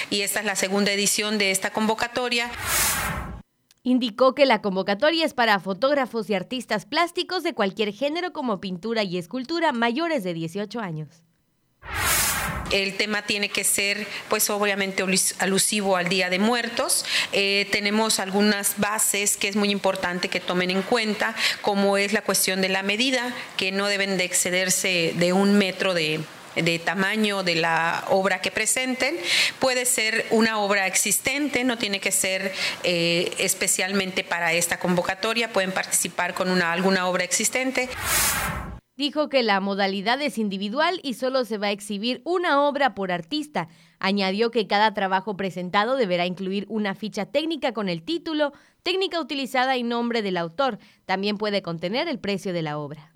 y esta es la segunda edición de esta convocatoria. Indicó que la convocatoria es para fotógrafos y artistas plásticos de cualquier género como pintura y escultura mayores de 18 años. El tema tiene que ser, pues obviamente alus- alusivo al Día de Muertos. Eh, tenemos algunas bases que es muy importante que tomen en cuenta, como es la cuestión de la medida, que no deben de excederse de un metro de de tamaño de la obra que presenten. Puede ser una obra existente, no tiene que ser eh, especialmente para esta convocatoria, pueden participar con una, alguna obra existente. Dijo que la modalidad es individual y solo se va a exhibir una obra por artista. Añadió que cada trabajo presentado deberá incluir una ficha técnica con el título, técnica utilizada y nombre del autor. También puede contener el precio de la obra.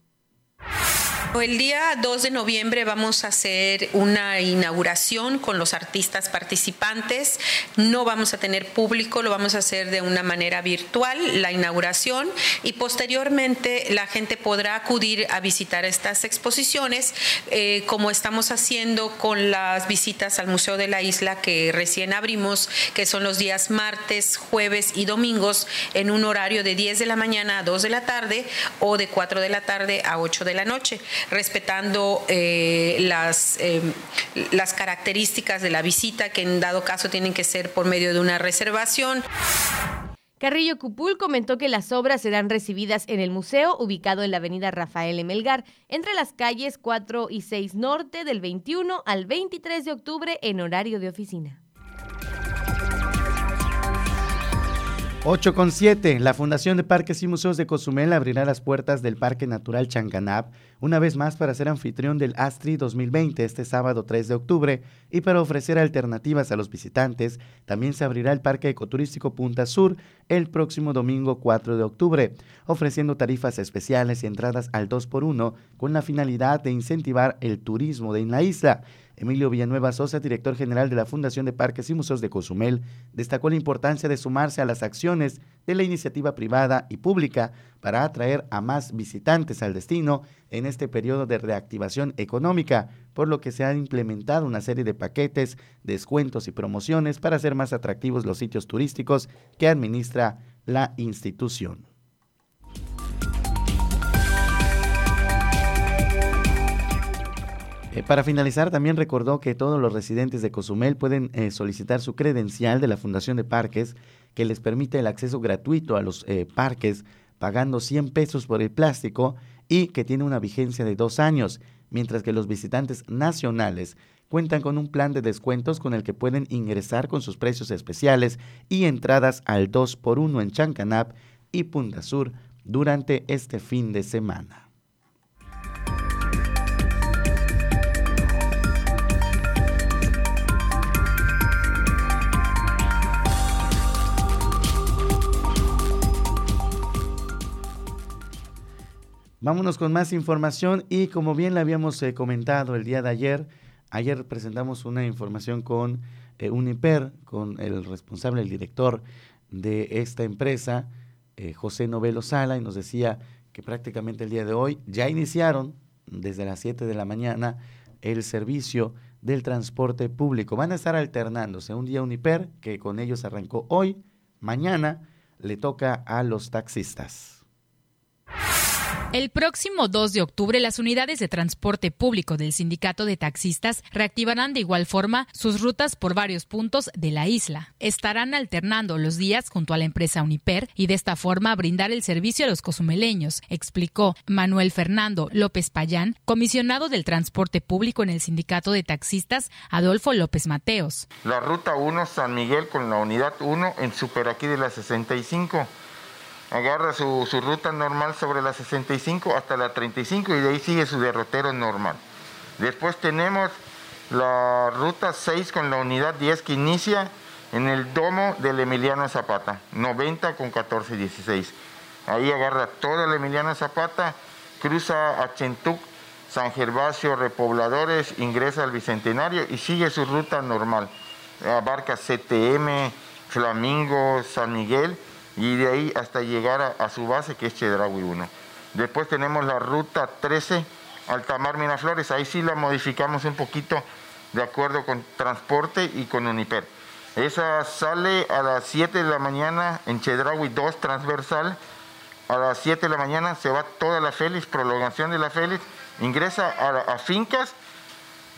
El día 2 de noviembre vamos a hacer una inauguración con los artistas participantes. No vamos a tener público, lo vamos a hacer de una manera virtual, la inauguración, y posteriormente la gente podrá acudir a visitar estas exposiciones, eh, como estamos haciendo con las visitas al Museo de la Isla que recién abrimos, que son los días martes, jueves y domingos, en un horario de 10 de la mañana a 2 de la tarde o de 4 de la tarde a 8 de la noche respetando eh, las, eh, las características de la visita, que en dado caso tienen que ser por medio de una reservación. Carrillo Cupul comentó que las obras serán recibidas en el museo ubicado en la avenida Rafael Melgar, entre las calles 4 y 6 norte del 21 al 23 de octubre en horario de oficina. 8 con 7. La Fundación de Parques y Museos de Cozumel abrirá las puertas del Parque Natural Chancanab una vez más para ser anfitrión del ASTRI 2020 este sábado 3 de octubre y para ofrecer alternativas a los visitantes. También se abrirá el Parque Ecoturístico Punta Sur el próximo domingo 4 de octubre, ofreciendo tarifas especiales y entradas al 2 por 1 con la finalidad de incentivar el turismo en la isla. Emilio Villanueva Sosa, director general de la Fundación de Parques y Museos de Cozumel, destacó la importancia de sumarse a las acciones de la iniciativa privada y pública para atraer a más visitantes al destino en este periodo de reactivación económica, por lo que se han implementado una serie de paquetes, descuentos y promociones para hacer más atractivos los sitios turísticos que administra la institución. Eh, para finalizar, también recordó que todos los residentes de Cozumel pueden eh, solicitar su credencial de la Fundación de Parques que les permite el acceso gratuito a los eh, parques pagando 100 pesos por el plástico y que tiene una vigencia de dos años, mientras que los visitantes nacionales cuentan con un plan de descuentos con el que pueden ingresar con sus precios especiales y entradas al 2 por 1 en Chancanap y Punta Sur durante este fin de semana. Vámonos con más información y como bien le habíamos eh, comentado el día de ayer, ayer presentamos una información con eh, Uniper, con el responsable, el director de esta empresa, eh, José Novelo Sala, y nos decía que prácticamente el día de hoy ya iniciaron desde las 7 de la mañana el servicio del transporte público. Van a estar alternándose un día Uniper, que con ellos arrancó hoy, mañana le toca a los taxistas. El próximo 2 de octubre, las unidades de transporte público del Sindicato de Taxistas reactivarán de igual forma sus rutas por varios puntos de la isla. Estarán alternando los días junto a la empresa Uniper y de esta forma brindar el servicio a los cozumeleños, explicó Manuel Fernando López Payán, comisionado del transporte público en el Sindicato de Taxistas Adolfo López Mateos. La ruta 1 San Miguel con la unidad 1 en Super aquí de la 65 agarra su, su, ruta normal sobre la 65 hasta la 35 y de ahí sigue su derrotero normal. Después tenemos la ruta 6 con la unidad 10 que inicia en el domo del Emiliano Zapata, 90 con 14 16. Ahí agarra toda el Emiliano Zapata, cruza a Chentuc San Gervasio, Repobladores, ingresa al Bicentenario y sigue su ruta normal. Abarca CTM, Flamingo, San Miguel y de ahí hasta llegar a, su base que es Chedraui 1. Después tenemos la ruta 13, Altamar Miraflores, ahí sí la modificamos un poquito de acuerdo con transporte y con Uniper. Esa sale a las 7 de la mañana en Chedraui 2 transversal. A las 7 de la mañana se va toda la Félix, prolongación de la Félix, ingresa a, a Fincas,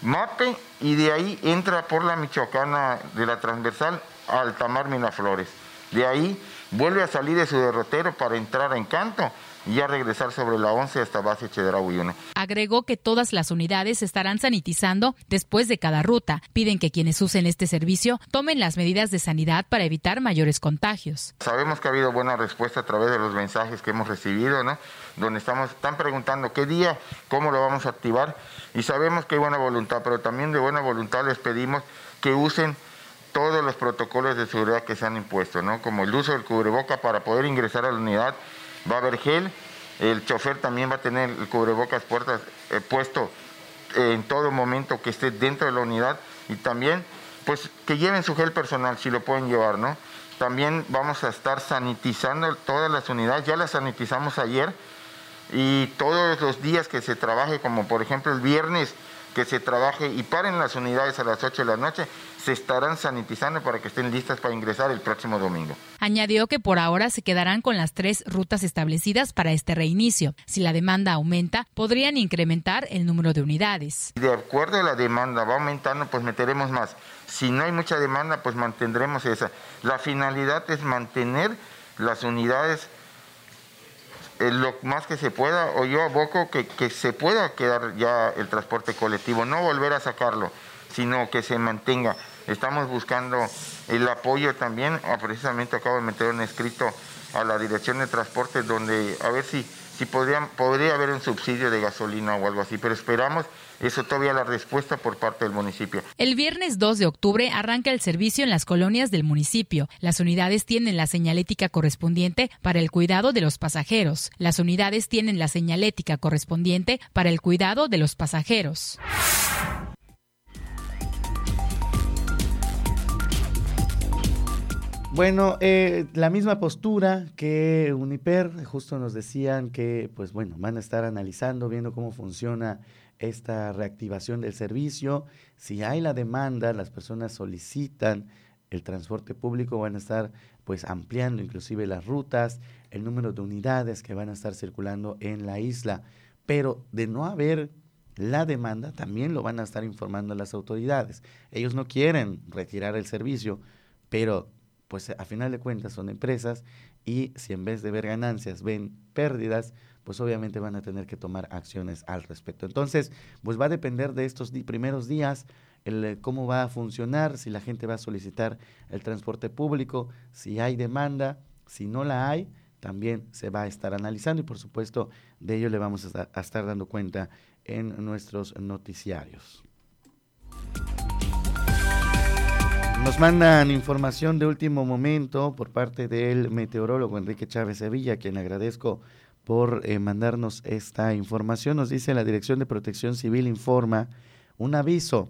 Mape y de ahí entra por la Michoacana de la transversal a Altamar Miraflores. De ahí vuelve a salir de su derrotero para entrar a Encanto y ya regresar sobre la 11 hasta base Chedraui 1. Agregó que todas las unidades estarán sanitizando después de cada ruta. Piden que quienes usen este servicio tomen las medidas de sanidad para evitar mayores contagios. Sabemos que ha habido buena respuesta a través de los mensajes que hemos recibido, ¿no? Donde estamos, están preguntando qué día, cómo lo vamos a activar y sabemos que hay buena voluntad, pero también de buena voluntad les pedimos que usen todos los protocolos de seguridad que se han impuesto, ¿no? Como el uso del cubreboca para poder ingresar a la unidad, va a haber gel, el chofer también va a tener el cubrebocas puertas, eh, puesto en todo momento que esté dentro de la unidad y también pues que lleven su gel personal si lo pueden llevar, ¿no? También vamos a estar sanitizando todas las unidades, ya las sanitizamos ayer y todos los días que se trabaje, como por ejemplo el viernes que se trabaje y paren las unidades a las 8 de la noche, se estarán sanitizando para que estén listas para ingresar el próximo domingo. Añadió que por ahora se quedarán con las tres rutas establecidas para este reinicio. Si la demanda aumenta, podrían incrementar el número de unidades. De acuerdo a la demanda va aumentando, pues meteremos más. Si no hay mucha demanda, pues mantendremos esa. La finalidad es mantener las unidades eh, lo más que se pueda, o yo aboco que, que se pueda quedar ya el transporte colectivo, no volver a sacarlo, sino que se mantenga. Estamos buscando el apoyo también, ah, precisamente acabo de meter un escrito a la Dirección de Transporte donde a ver si, si podría, podría haber un subsidio de gasolina o algo así, pero esperamos eso todavía la respuesta por parte del municipio. El viernes 2 de octubre arranca el servicio en las colonias del municipio. Las unidades tienen la señalética correspondiente para el cuidado de los pasajeros. Las unidades tienen la señalética correspondiente para el cuidado de los pasajeros. Bueno, eh, la misma postura que Uniper, justo nos decían que, pues bueno, van a estar analizando, viendo cómo funciona esta reactivación del servicio. Si hay la demanda, las personas solicitan el transporte público, van a estar pues ampliando inclusive las rutas, el número de unidades que van a estar circulando en la isla. Pero de no haber la demanda, también lo van a estar informando las autoridades. Ellos no quieren retirar el servicio, pero pues a final de cuentas son empresas y si en vez de ver ganancias ven pérdidas, pues obviamente van a tener que tomar acciones al respecto. Entonces, pues va a depender de estos primeros días el, eh, cómo va a funcionar, si la gente va a solicitar el transporte público, si hay demanda, si no la hay, también se va a estar analizando y por supuesto de ello le vamos a estar, a estar dando cuenta en nuestros noticiarios. Nos mandan información de último momento por parte del meteorólogo Enrique Chávez Sevilla, quien agradezco por eh, mandarnos esta información. Nos dice la Dirección de Protección Civil informa un aviso.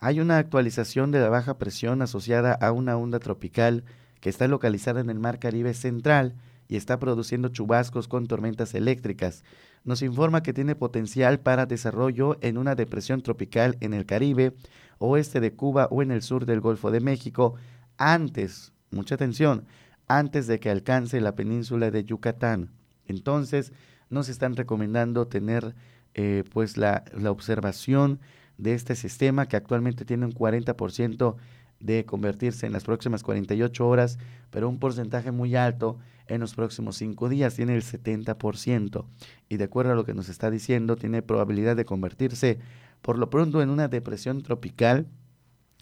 Hay una actualización de la baja presión asociada a una onda tropical que está localizada en el Mar Caribe Central y está produciendo chubascos con tormentas eléctricas. Nos informa que tiene potencial para desarrollo en una depresión tropical en el Caribe, oeste de Cuba o en el sur del Golfo de México, antes, mucha atención, antes de que alcance la península de Yucatán. Entonces, nos están recomendando tener eh, pues la, la observación de este sistema que actualmente tiene un 40% de convertirse en las próximas 48 horas, pero un porcentaje muy alto en los próximos 5 días, tiene el 70%. Y de acuerdo a lo que nos está diciendo, tiene probabilidad de convertirse por lo pronto en una depresión tropical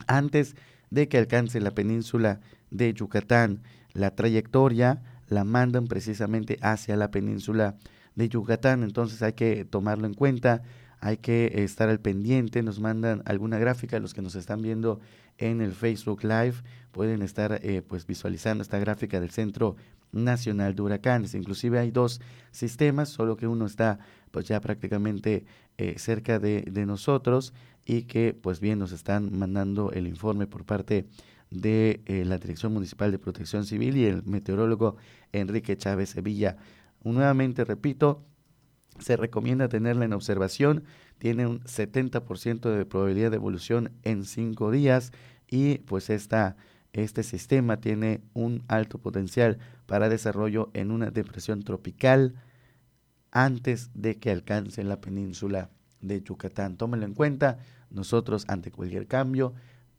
antes de que alcance la península de Yucatán. La trayectoria la mandan precisamente hacia la península de Yucatán, entonces hay que tomarlo en cuenta, hay que estar al pendiente, nos mandan alguna gráfica, los que nos están viendo en el Facebook Live pueden estar eh, pues visualizando esta gráfica del Centro Nacional de Huracanes. Inclusive hay dos sistemas, solo que uno está pues ya prácticamente eh, cerca de, nosotros y que pues bien nos están mandando el informe por parte de eh, la Dirección Municipal de Protección Civil y el meteorólogo Enrique Chávez Sevilla. Nuevamente repito, se recomienda tenerla en observación, tiene un 70% de probabilidad de evolución en cinco días y pues esta, este sistema tiene un alto potencial para desarrollo en una depresión tropical antes de que alcance la península de Yucatán. Tómenlo en cuenta, nosotros ante cualquier cambio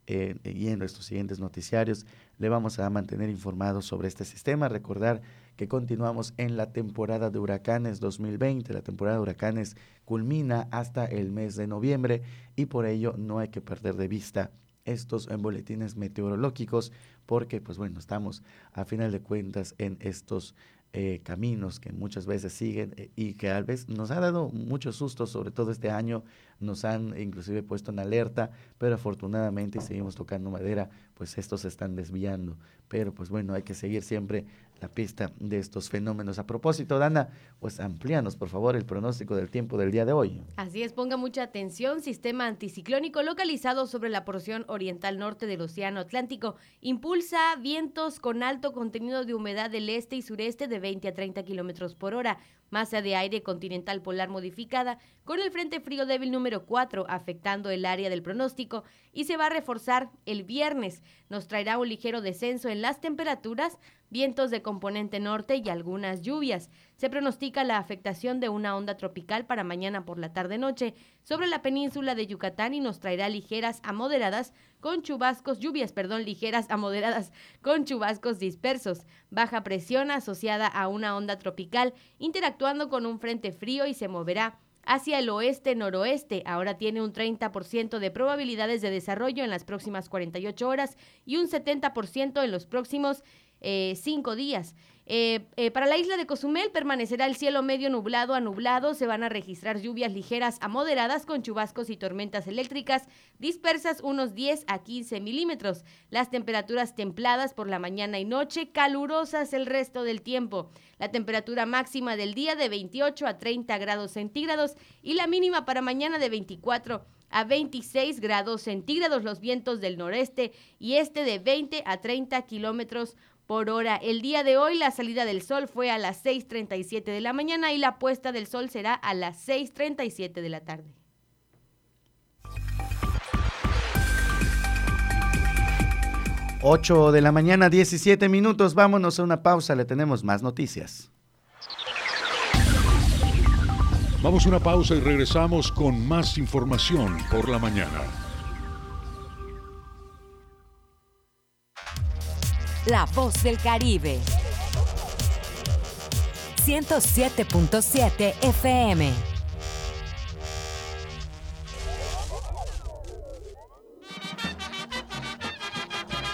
eh, y en nuestros siguientes noticiarios le vamos a mantener informados sobre este sistema. Recordar que continuamos en la temporada de huracanes 2020. La temporada de huracanes culmina hasta el mes de noviembre y por ello no hay que perder de vista estos boletines meteorológicos porque pues bueno, estamos a final de cuentas en estos eh, caminos que muchas veces siguen eh, y que a veces nos ha dado muchos sustos, sobre todo este año, nos han inclusive puesto en alerta, pero afortunadamente y seguimos tocando madera, pues estos se están desviando. Pero pues bueno, hay que seguir siempre la pista de estos fenómenos. A propósito, Dana, pues amplíanos por favor el pronóstico del tiempo del día de hoy. Así es, ponga mucha atención. Sistema anticiclónico localizado sobre la porción oriental norte del Océano Atlántico impulsa vientos con alto contenido de humedad del este y sureste de 20 a 30 kilómetros por hora. Masa de aire continental polar modificada con el Frente Frío Débil número 4 afectando el área del pronóstico y se va a reforzar el viernes. Nos traerá un ligero descenso en las temperaturas, vientos de componente norte y algunas lluvias. Se pronostica la afectación de una onda tropical para mañana por la tarde-noche sobre la península de Yucatán y nos traerá ligeras a moderadas con chubascos, lluvias, perdón, ligeras a moderadas con chubascos dispersos. Baja presión asociada a una onda tropical interactuando con un frente frío y se moverá hacia el oeste-noroeste. Ahora tiene un 30% de probabilidades de desarrollo en las próximas 48 horas y un 70% en los próximos eh, cinco días. Eh, eh, para la isla de Cozumel permanecerá el cielo medio nublado a nublado. Se van a registrar lluvias ligeras a moderadas con chubascos y tormentas eléctricas dispersas unos 10 a 15 milímetros. Las temperaturas templadas por la mañana y noche, calurosas el resto del tiempo. La temperatura máxima del día de 28 a 30 grados centígrados y la mínima para mañana de 24 a 26 grados centígrados. Los vientos del noreste y este de 20 a 30 kilómetros por hora. El día de hoy la salida del sol fue a las 6.37 de la mañana y la puesta del sol será a las 6.37 de la tarde. Ocho de la mañana, 17 minutos. Vámonos a una pausa, le tenemos más noticias. Vamos a una pausa y regresamos con más información por la mañana. La voz del Caribe. 107.7 FM.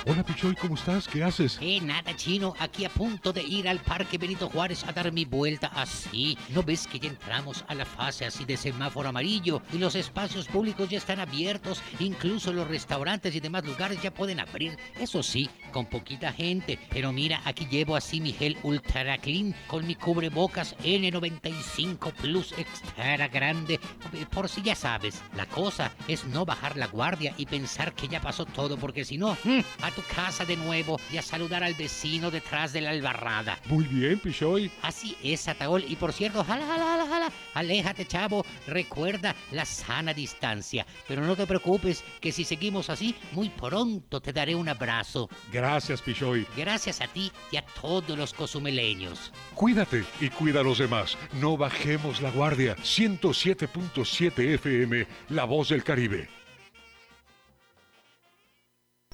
Hola Pichoy, ¿cómo estás? ¿Qué haces? Eh, nada, chino. Aquí a punto de ir al Parque Benito Juárez a dar mi vuelta así. ¿No ves que ya entramos a la fase así de semáforo amarillo y los espacios públicos ya están abiertos? Incluso los restaurantes y demás lugares ya pueden abrir. Eso sí, con poquita gente. Pero mira, aquí llevo así mi gel Ultra Clean con mi cubrebocas N95 Plus extra grande. Por si ya sabes, la cosa es no bajar la guardia y pensar que ya pasó todo, porque si no, mm, tu casa de nuevo y a saludar al vecino detrás de la albarrada. Muy bien, Pichoy. Así es, Ataol. Y por cierto, jala, jala, jala, jala. Aléjate, chavo. Recuerda la sana distancia. Pero no te preocupes, que si seguimos así, muy pronto te daré un abrazo. Gracias, Pichoy. Gracias a ti y a todos los cozumeleños. Cuídate y cuida a los demás. No bajemos la guardia. 107.7 FM, La Voz del Caribe.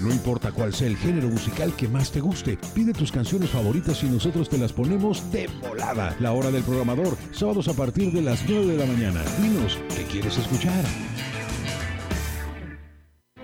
No importa cuál sea el género musical que más te guste, pide tus canciones favoritas y nosotros te las ponemos de volada. La hora del programador, sábados a partir de las 9 de la mañana. Dinos, ¿qué quieres escuchar?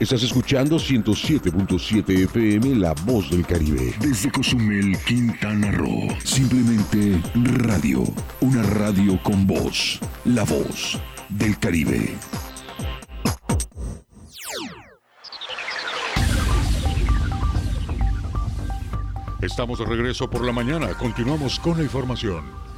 Estás escuchando 107.7 FM La Voz del Caribe. Desde Cozumel, Quintana Roo. Simplemente radio. Una radio con voz. La Voz del Caribe. Estamos de regreso por la mañana. Continuamos con la información.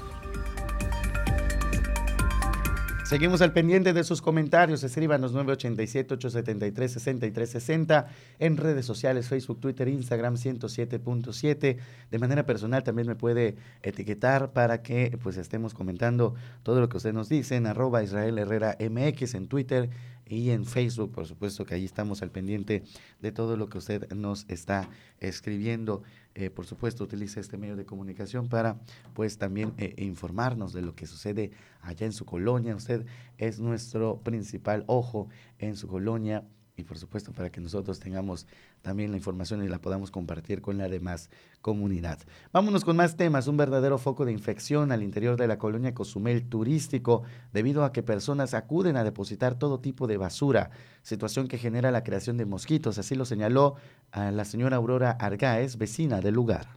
Seguimos al pendiente de sus comentarios. Escríbanos 987-873-6360 en redes sociales, Facebook, Twitter, Instagram 107.7. De manera personal también me puede etiquetar para que pues estemos comentando todo lo que usted nos dice en arroba Israel Herrera MX en Twitter y en Facebook, por supuesto que ahí estamos al pendiente de todo lo que usted nos está escribiendo. Eh, por supuesto, utilice este medio de comunicación para, pues, también eh, informarnos de lo que sucede allá en su colonia. Usted es nuestro principal ojo en su colonia y, por supuesto, para que nosotros tengamos también la información y la podamos compartir con la demás comunidad. Vámonos con más temas. Un verdadero foco de infección al interior de la colonia Cozumel turístico debido a que personas acuden a depositar todo tipo de basura, situación que genera la creación de mosquitos. Así lo señaló la señora Aurora Argáez, vecina del lugar.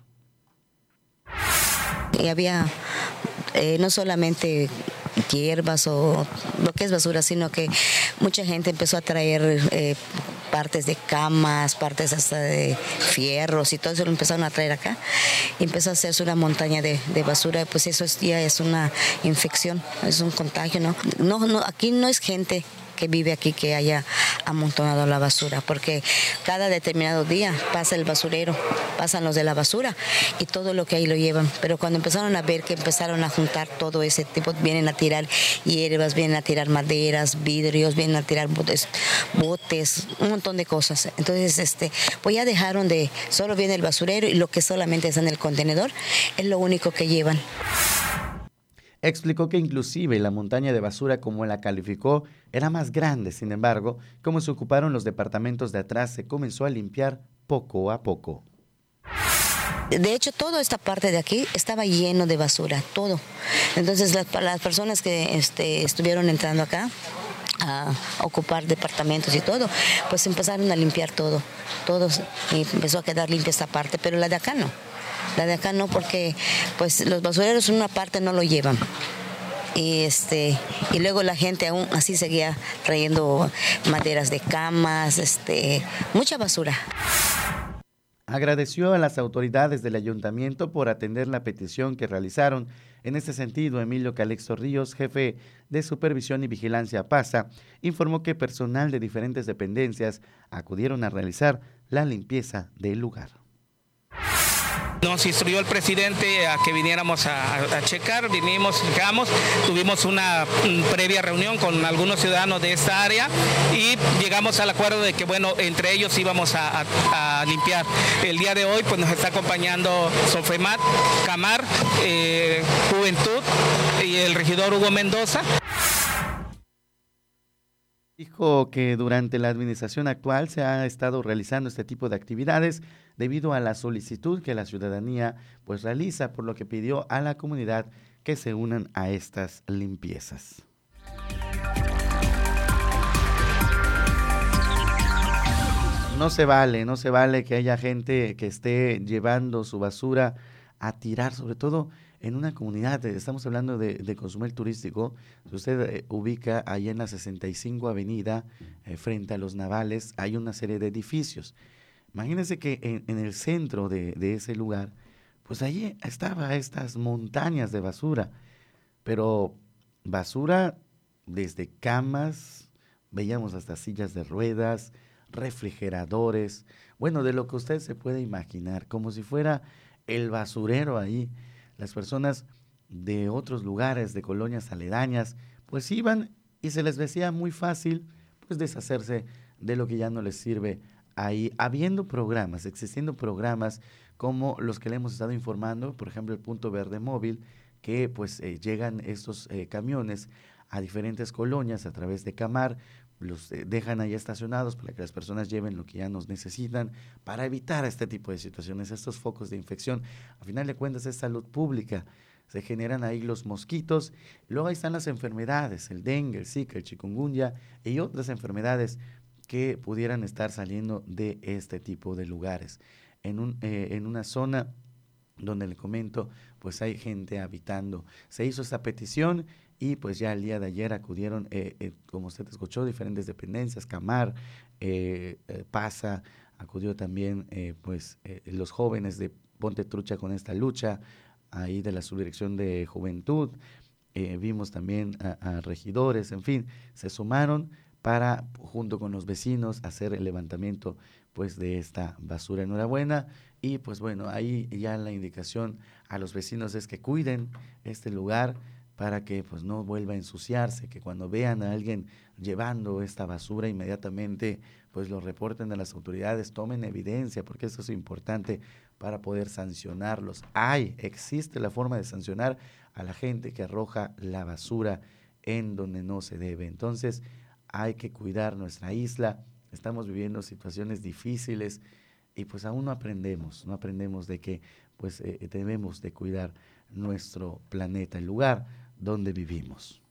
Y había eh, no solamente hierbas o lo que es basura, sino que mucha gente empezó a traer eh, partes de camas, partes hasta de fierros y todo eso lo empezaron a traer acá. Empezó a hacerse una montaña de, de basura, pues eso es, ya es una infección, es un contagio, ¿no? No, no, aquí no es gente que vive aquí que haya amontonado la basura, porque cada determinado día pasa el basurero, pasan los de la basura y todo lo que ahí lo llevan. Pero cuando empezaron a ver que empezaron a juntar todo ese tipo, vienen a tirar hierbas, vienen a tirar maderas, vidrios, vienen a tirar botes, botes un montón de cosas. Entonces, este, pues ya dejaron de, solo viene el basurero y lo que solamente está en el contenedor es lo único que llevan. Explicó que inclusive la montaña de basura, como la calificó, era más grande. Sin embargo, como se ocuparon los departamentos de atrás, se comenzó a limpiar poco a poco. De hecho, toda esta parte de aquí estaba lleno de basura, todo. Entonces, las, las personas que este, estuvieron entrando acá a ocupar departamentos y todo, pues empezaron a limpiar todo, todos, y empezó a quedar limpia esta parte, pero la de acá no. La de acá no, porque pues los basureros en una parte no lo llevan. Y, este, y luego la gente aún así seguía trayendo maderas de camas, este, mucha basura. Agradeció a las autoridades del ayuntamiento por atender la petición que realizaron. En este sentido, Emilio Calexto Ríos, jefe de Supervisión y Vigilancia PASA, informó que personal de diferentes dependencias acudieron a realizar la limpieza del lugar. Nos instruyó el presidente a que viniéramos a, checar, vinimos, llegamos, tuvimos una mm, previa reunión con algunos ciudadanos de esta área y llegamos al acuerdo de que, bueno, entre ellos íbamos a limpiar. El día de hoy, pues nos está acompañando Sofemat, Camar, eh, Juventud y el regidor Hugo Mendoza. Dijo que durante la administración actual se ha estado realizando este tipo de actividades debido a la solicitud que la ciudadanía pues realiza, por lo que pidió a la comunidad que se unan a estas limpiezas. No se vale, no se vale que haya gente que esté llevando su basura a tirar, sobre todo en una comunidad, estamos hablando de, de turístico, si usted eh, ubica ahí en la 65 Avenida, eh, frente a los navales, hay una serie de edificios. Imagínense que en, el centro de, ese lugar, pues ahí estaba estas montañas de basura, pero basura desde camas, veíamos hasta sillas de ruedas, refrigeradores, bueno, de lo que usted se puede imaginar, como si fuera el basurero ahí. Las personas de otros lugares, de colonias aledañas, pues iban y se les decía muy fácil pues deshacerse de lo que ya no les sirve ahí, habiendo programas, existiendo programas como los que le hemos estado informando, por ejemplo el Punto Verde Móvil, que pues eh, llegan estos eh, camiones a diferentes colonias a través de Camar, los eh, dejan ahí estacionados para que las personas lleven lo que ya nos necesitan para evitar este tipo de situaciones, estos focos de infección. A final de cuentas es salud pública. Se generan ahí los mosquitos. Luego ahí están las enfermedades, el dengue, el zika, el chikungunya y otras enfermedades que pudieran estar saliendo de este tipo de lugares. En, un, eh, en una zona donde le comento, pues hay gente habitando. Se hizo esta petición y pues ya el día de ayer acudieron, eh, eh, como usted escuchó, diferentes dependencias, Camar, eh, Pasa, acudió también pues los jóvenes de Ponte Trucha con esta lucha, ahí de la subdirección de juventud, vimos también a, regidores, en fin, se sumaron para, junto con los vecinos, hacer el levantamiento pues de esta basura. Enhorabuena y pues bueno, ahí ya la indicación a los vecinos es que cuiden este lugar, para que pues no vuelva a ensuciarse, que cuando vean a alguien llevando esta basura inmediatamente pues lo reporten a las autoridades, tomen evidencia, porque eso es importante para poder sancionarlos. Hay, existe la forma de sancionar a la gente que arroja la basura en donde no se debe. Entonces, hay que cuidar nuestra isla. Estamos viviendo situaciones difíciles y pues aún no aprendemos, no aprendemos de que pues eh, debemos de cuidar nuestro planeta, el lugar donde vivimos.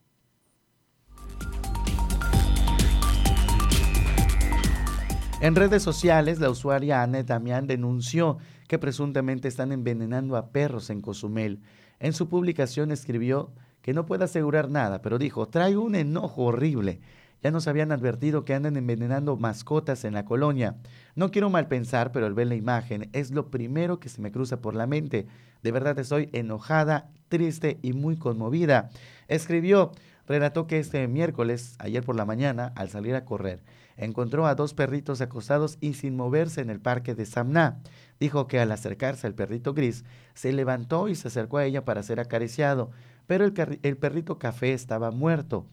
En redes sociales, la usuaria Ana Damián denunció que presuntamente están envenenando a perros en Cozumel. En su publicación escribió que no puede asegurar nada, pero dijo, trae un enojo horrible. Ya nos habían advertido que andan envenenando mascotas en la colonia. No quiero mal pensar, pero al ver la imagen es lo primero que se me cruza por la mente. De verdad estoy enojada, triste y muy conmovida. Escribió, relató que este miércoles, ayer por la mañana, al salir a correr, encontró a dos perritos acostados y sin moverse en el parque de Samná. Dijo que al acercarse al perrito gris, se levantó y se acercó a ella para ser acariciado, pero el, el perrito café estaba muerto.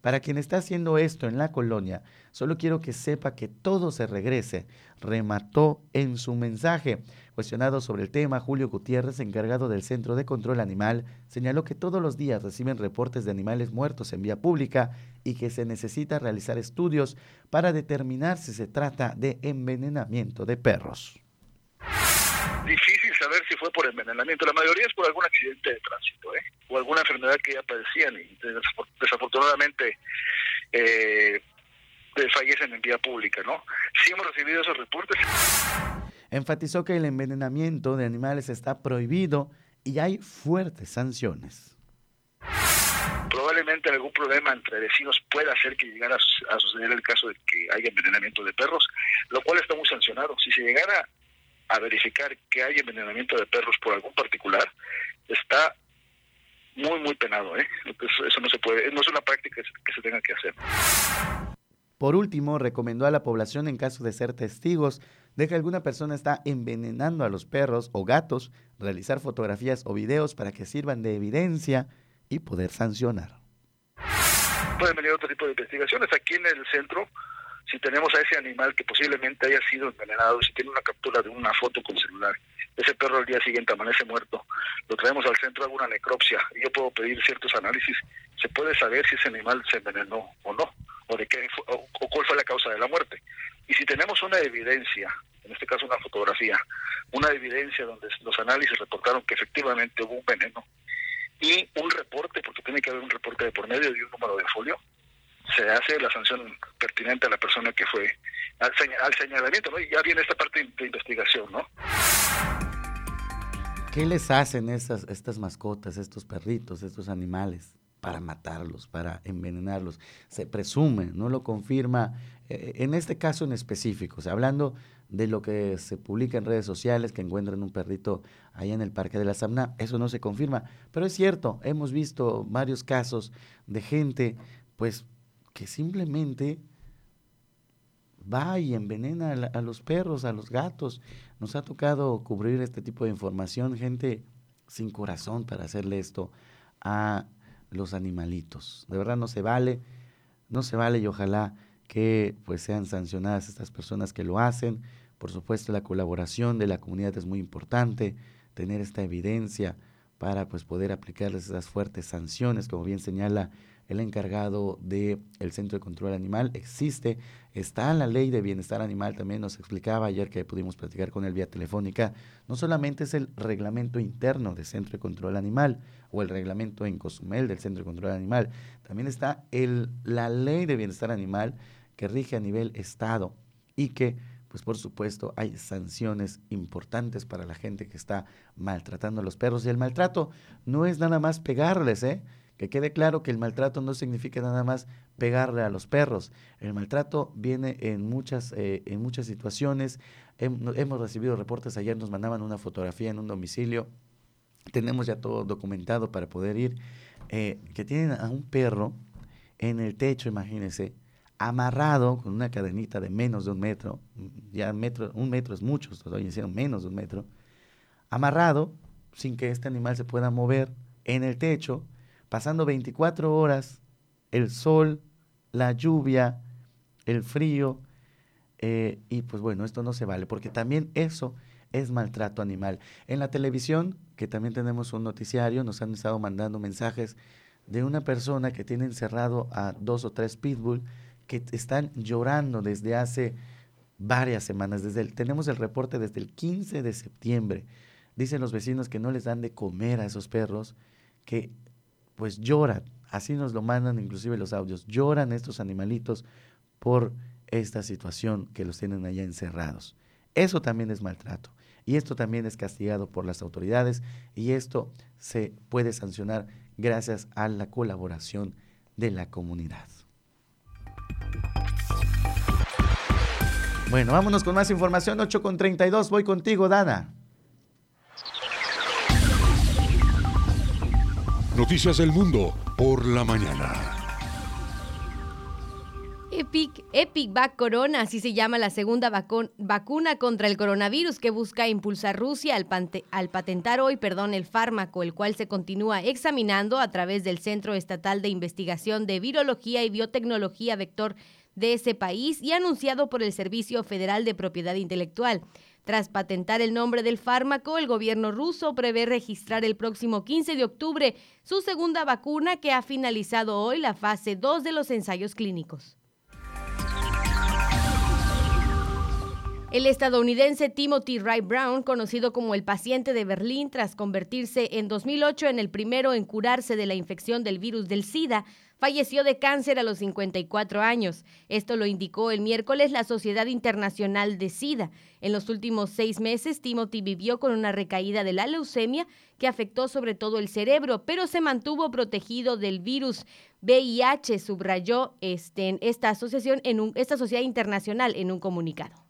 Para quien está haciendo esto en la colonia, solo quiero que sepa que todo se regrese, remató en su mensaje. Cuestionado sobre el tema, Julio Gutiérrez, encargado del Centro de Control Animal, señaló que todos los días reciben reportes de animales muertos en vía pública y que se necesita realizar estudios para determinar si se trata de envenenamiento de perros. Saber si fue por envenenamiento. La mayoría es por algún accidente de tránsito ¿eh? o alguna enfermedad que ya padecían y desafortunadamente eh, fallecen en vía pública. ¿no? Sí hemos recibido esos reportes. Enfatizó que el envenenamiento de animales está prohibido y hay fuertes sanciones. Probablemente algún problema entre vecinos pueda hacer que llegara a suceder el caso de que haya envenenamiento de perros, lo cual está muy sancionado. Si se llegara a verificar que hay envenenamiento de perros por algún particular, está muy, muy penado. ¿eh? Eso, no se puede, no es una práctica que se tenga que hacer. Por último, recomendó a la población en caso de ser testigos de que alguna persona está envenenando a los perros o gatos, realizar fotografías o videos para que sirvan de evidencia y poder sancionar. Pueden venir otro tipo de investigaciones. Aquí en el centro, si tenemos a ese animal que posiblemente haya sido envenenado, si tiene una captura de una foto con celular, ese perro al día siguiente amanece muerto, lo traemos al centro, hago una necropsia y yo puedo pedir ciertos análisis, se puede saber si ese animal se envenenó o no o de qué o, cuál fue la causa de la muerte. Y si tenemos una evidencia, en este caso una fotografía, una evidencia donde los análisis reportaron que efectivamente hubo un veneno y un reporte, porque tiene que haber un reporte de por medio y un número de folio, se hace la sanción pertinente a la persona que fue al, señalamiento, ¿no? Y ya viene esta parte de, investigación, ¿no? ¿Qué les hacen esas, estas mascotas, estos perritos, estos animales? para matarlos, para envenenarlos. Se presume, no lo confirma, eh, en este caso en específico, o sea, hablando de lo que se publica en redes sociales, que encuentran un perrito allá en el Parque de la Samna, eso no se confirma, pero es cierto, hemos visto varios casos de gente, pues, que simplemente va y envenena a, los perros, a los gatos. Nos ha tocado cubrir este tipo de información, gente sin corazón para hacerle esto a los animalitos. De verdad no se vale, no se vale y ojalá que pues sean sancionadas estas personas que lo hacen. Por supuesto, la colaboración de la comunidad es muy importante, tener esta evidencia para pues poder aplicarles esas fuertes sanciones, como bien señala el encargado del Centro de Control Animal. Existe, está la ley de bienestar animal, también nos explicaba ayer que pudimos platicar con él vía telefónica, no solamente es el reglamento interno del Centro de Control Animal o el reglamento en Cozumel del Centro de Control Animal, también está el, la ley de bienestar animal que rige a nivel Estado y que pues por supuesto hay sanciones importantes para la gente que está maltratando a los perros. Y el maltrato no es nada más pegarles, ¿eh? Que quede claro que el maltrato no significa nada más pegarle a los perros. El maltrato viene en muchas, eh, en muchas situaciones. hemos recibido reportes, ayer nos mandaban una fotografía en un domicilio. Tenemos ya todo documentado para poder ir. Eh, que tienen a un perro en el techo, imagínense, amarrado con una cadenita de menos de un metro. Ya metro, un metro es mucho, hoy hicieron menos de un metro. Amarrado, sin que este animal se pueda mover en el techo pasando 24 horas, el sol, la lluvia, el frío, eh, y pues bueno, esto no se vale, porque también eso es maltrato animal. En la televisión, que también tenemos un noticiario, nos han estado mandando mensajes de una persona que tiene encerrado a dos o tres pitbull que están llorando desde hace varias semanas. Desde tenemos el reporte desde el 15 de septiembre. Dicen los vecinos que no les dan de comer a esos perros, que pues lloran, así nos lo mandan inclusive los audios, lloran estos animalitos por esta situación que los tienen allá encerrados. Eso también es maltrato y esto también es castigado por las autoridades y esto se puede sancionar gracias a la colaboración de la comunidad. Bueno, vámonos con más información, 8 con 32, voy contigo, Dana. Noticias del Mundo por la mañana. Epic, Epic Vac Corona, así se llama la segunda vacuna contra el coronavirus que busca impulsar Rusia al, al, patentar hoy perdón, el fármaco, el cual se continúa examinando a través del Centro Estatal de Investigación de Virología y Biotecnología Vector de ese país y anunciado por el Servicio Federal de Propiedad Intelectual. Tras patentar el nombre del fármaco, el gobierno ruso prevé registrar el próximo 15 de octubre su segunda vacuna que ha finalizado hoy la fase 2 de los ensayos clínicos. El estadounidense Timothy Wright Brown, conocido como el paciente de Berlín tras convertirse en 2008 en el primero en curarse de la infección del virus del SIDA, falleció de cáncer a los 54 años. Esto lo indicó el miércoles la Sociedad Internacional de SIDA. En los últimos seis meses, Timothy vivió con una recaída de la leucemia que afectó sobre todo el cerebro, pero se mantuvo protegido del virus VIH, subrayó este, esta asociación en esta sociedad internacional en un comunicado.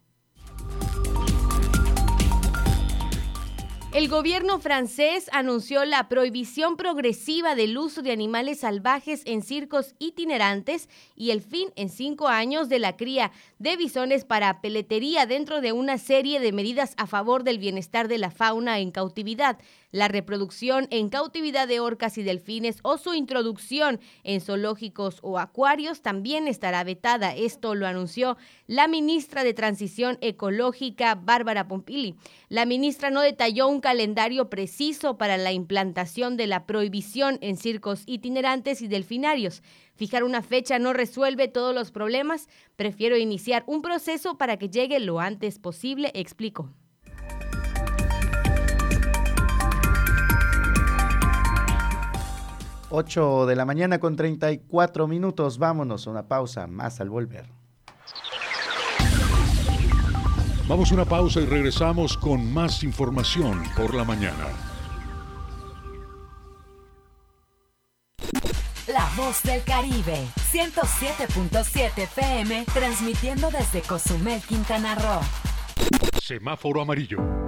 El gobierno francés anunció la prohibición progresiva del uso de animales salvajes en circos itinerantes y el fin en cinco años de la cría de bisones para peletería dentro de una serie de medidas a favor del bienestar de la fauna en cautividad la reproducción en cautividad de orcas y delfines o su introducción en zoológicos o acuarios también estará vetada. Esto lo anunció la ministra de Transición Ecológica, Bárbara Pompili. La ministra no detalló un calendario preciso para la implantación de la prohibición en circos itinerantes y delfinarios. Fijar una fecha no resuelve todos los problemas. Prefiero iniciar un proceso para que llegue lo antes posible, explicó. 8 de la mañana con 34 minutos. Vámonos, una pausa más al volver. Vamos a una pausa y regresamos con más información por la mañana. La voz del Caribe, 107.7 FM, transmitiendo desde Cozumel, Quintana Roo. Semáforo amarillo.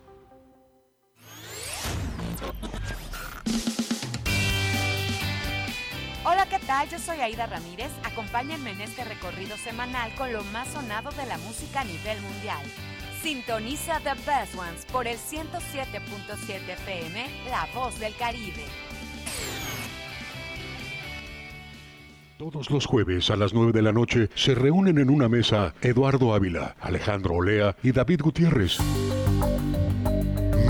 Yo soy Aida Ramírez. Acompáñenme en este recorrido semanal con lo más sonado de la música a nivel mundial. Sintoniza The Best Ones por el 107.7 FM, La Voz del Caribe. Todos los jueves a las 9 de la noche se reúnen en una mesa Eduardo Ávila, Alejandro Olea y David Gutiérrez.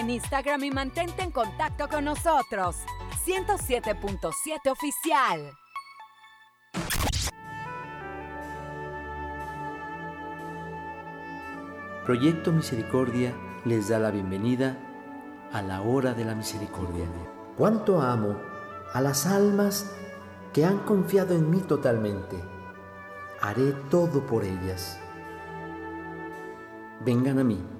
En Instagram y mantente en contacto con nosotros. 107.7 Oficial. Proyecto Misericordia les da la bienvenida a la hora de la misericordia. Cuánto amo a las almas que han confiado en mí totalmente. Haré todo por ellas. Vengan a mí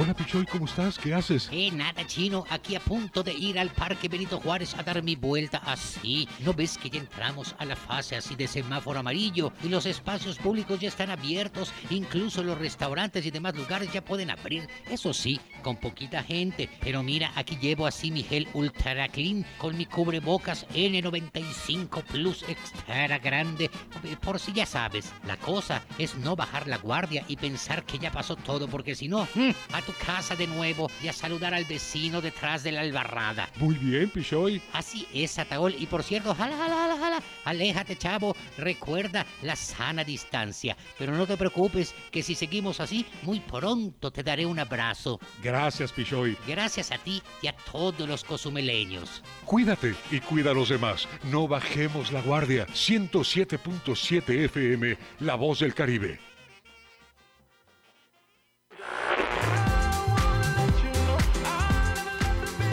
Hola Pichoy, ¿cómo estás? ¿Qué haces? Eh, nada, chino. Aquí a punto de ir al Parque Benito Juárez a dar mi vuelta así. ¿No ves que ya entramos a la fase así de semáforo amarillo? Y los espacios públicos ya están abiertos. Incluso los restaurantes y demás lugares ya pueden abrir. Eso sí, con poquita gente. Pero mira, aquí llevo así mi gel Ultra Clean con mi cubrebocas N95 Plus extra grande. Eh, Por si ya sabes, la cosa es no bajar la guardia y pensar que ya pasó todo, porque si no, mm, a tu casa de nuevo y a saludar al vecino detrás de la albarrada. Muy bien, Pichoy. Así es, Ataol. Y por cierto, jala, jala, jala, jala. Aléjate, chavo. Recuerda la sana distancia. Pero no te preocupes, que si seguimos así, muy pronto te daré un abrazo. Gracias, Pichoy. Gracias a ti y a todos los cozumeleños. Cuídate y cuida a los demás. No bajemos la guardia. 107.7 FM, La Voz del Caribe.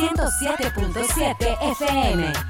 107.7 FM.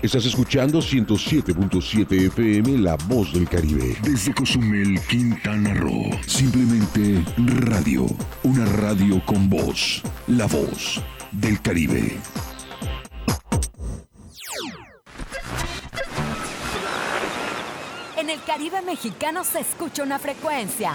Estás escuchando 107.7 FM La Voz del Caribe. Desde Cozumel, Quintana Roo. Simplemente radio. Una radio con voz. La Voz del Caribe. En el Caribe mexicano se escucha una frecuencia.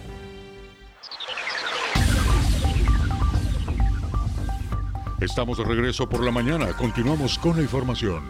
Estamos de regreso por la mañana. Continuamos con la información.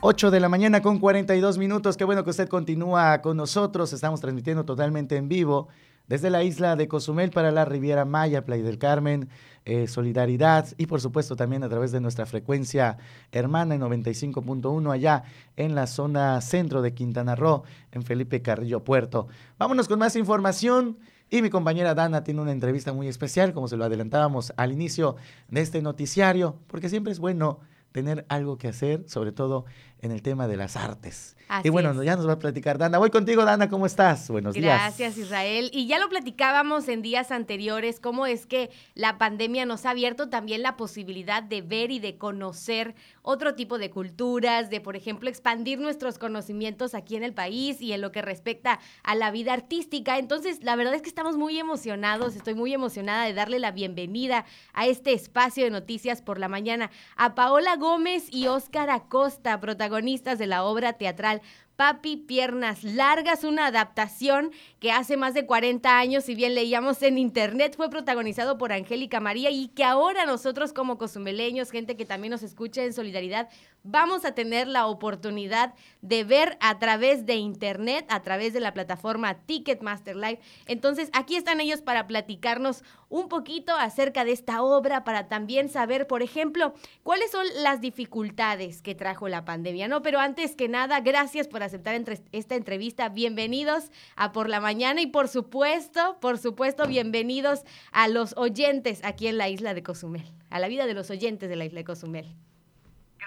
Ocho de la mañana con 42 minutos. Qué bueno que usted continúa con nosotros. Estamos transmitiendo totalmente en vivo desde la isla de Cozumel para la Riviera Maya, Playa del Carmen, eh, Solidaridad y por supuesto también a través de nuestra frecuencia hermana en 95.1 allá en la zona centro de Quintana Roo, en Felipe Carrillo Puerto. Vámonos con más información. Y mi compañera Dana tiene una entrevista muy especial, como se lo adelantábamos al inicio de este noticiario, porque siempre es bueno tener algo que hacer, sobre todo en el tema de las artes. y bueno, ya nos va a platicar Dana. Voy contigo, Dana, ¿cómo estás? Buenos días. Gracias, Israel. Y ya lo platicábamos en días anteriores, cómo es que la pandemia nos ha abierto también la posibilidad de ver y de conocer otro tipo de culturas, de, por ejemplo, expandir nuestros conocimientos aquí en el país y en lo que respecta a la vida artística. Entonces, la verdad es que estamos muy emocionados, estoy muy emocionada de darle la bienvenida a este espacio de noticias por la mañana a Paola Gómez y Óscar Acosta, protagonistas protagonistas de la obra teatral Papi Piernas Largas, una adaptación que hace más de 40 años, si bien leíamos en internet, fue protagonizado por Angélica María y que ahora nosotros como cozumeleños, gente que también nos escucha en solidaridad, vamos a tener la oportunidad de ver a través de internet, a través de la plataforma Ticketmaster Live. Entonces, aquí están ellos para platicarnos un poquito acerca de esta obra, para también saber, por ejemplo, cuáles son las dificultades que trajo la pandemia, ¿no? Pero antes que nada, gracias por aceptar esta entrevista. Bienvenidos a Por la Mañana y por supuesto, por supuesto, bienvenidos a los oyentes aquí en la isla de Cozumel, a la vida de los oyentes de la isla de Cozumel.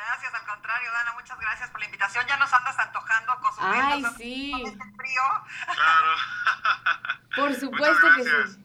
Gracias, al contrario, Dana, muchas gracias por la invitación. Ya nos andas antojando Cozumel. Ay, sí. Este frío. Claro. Por supuesto que sí.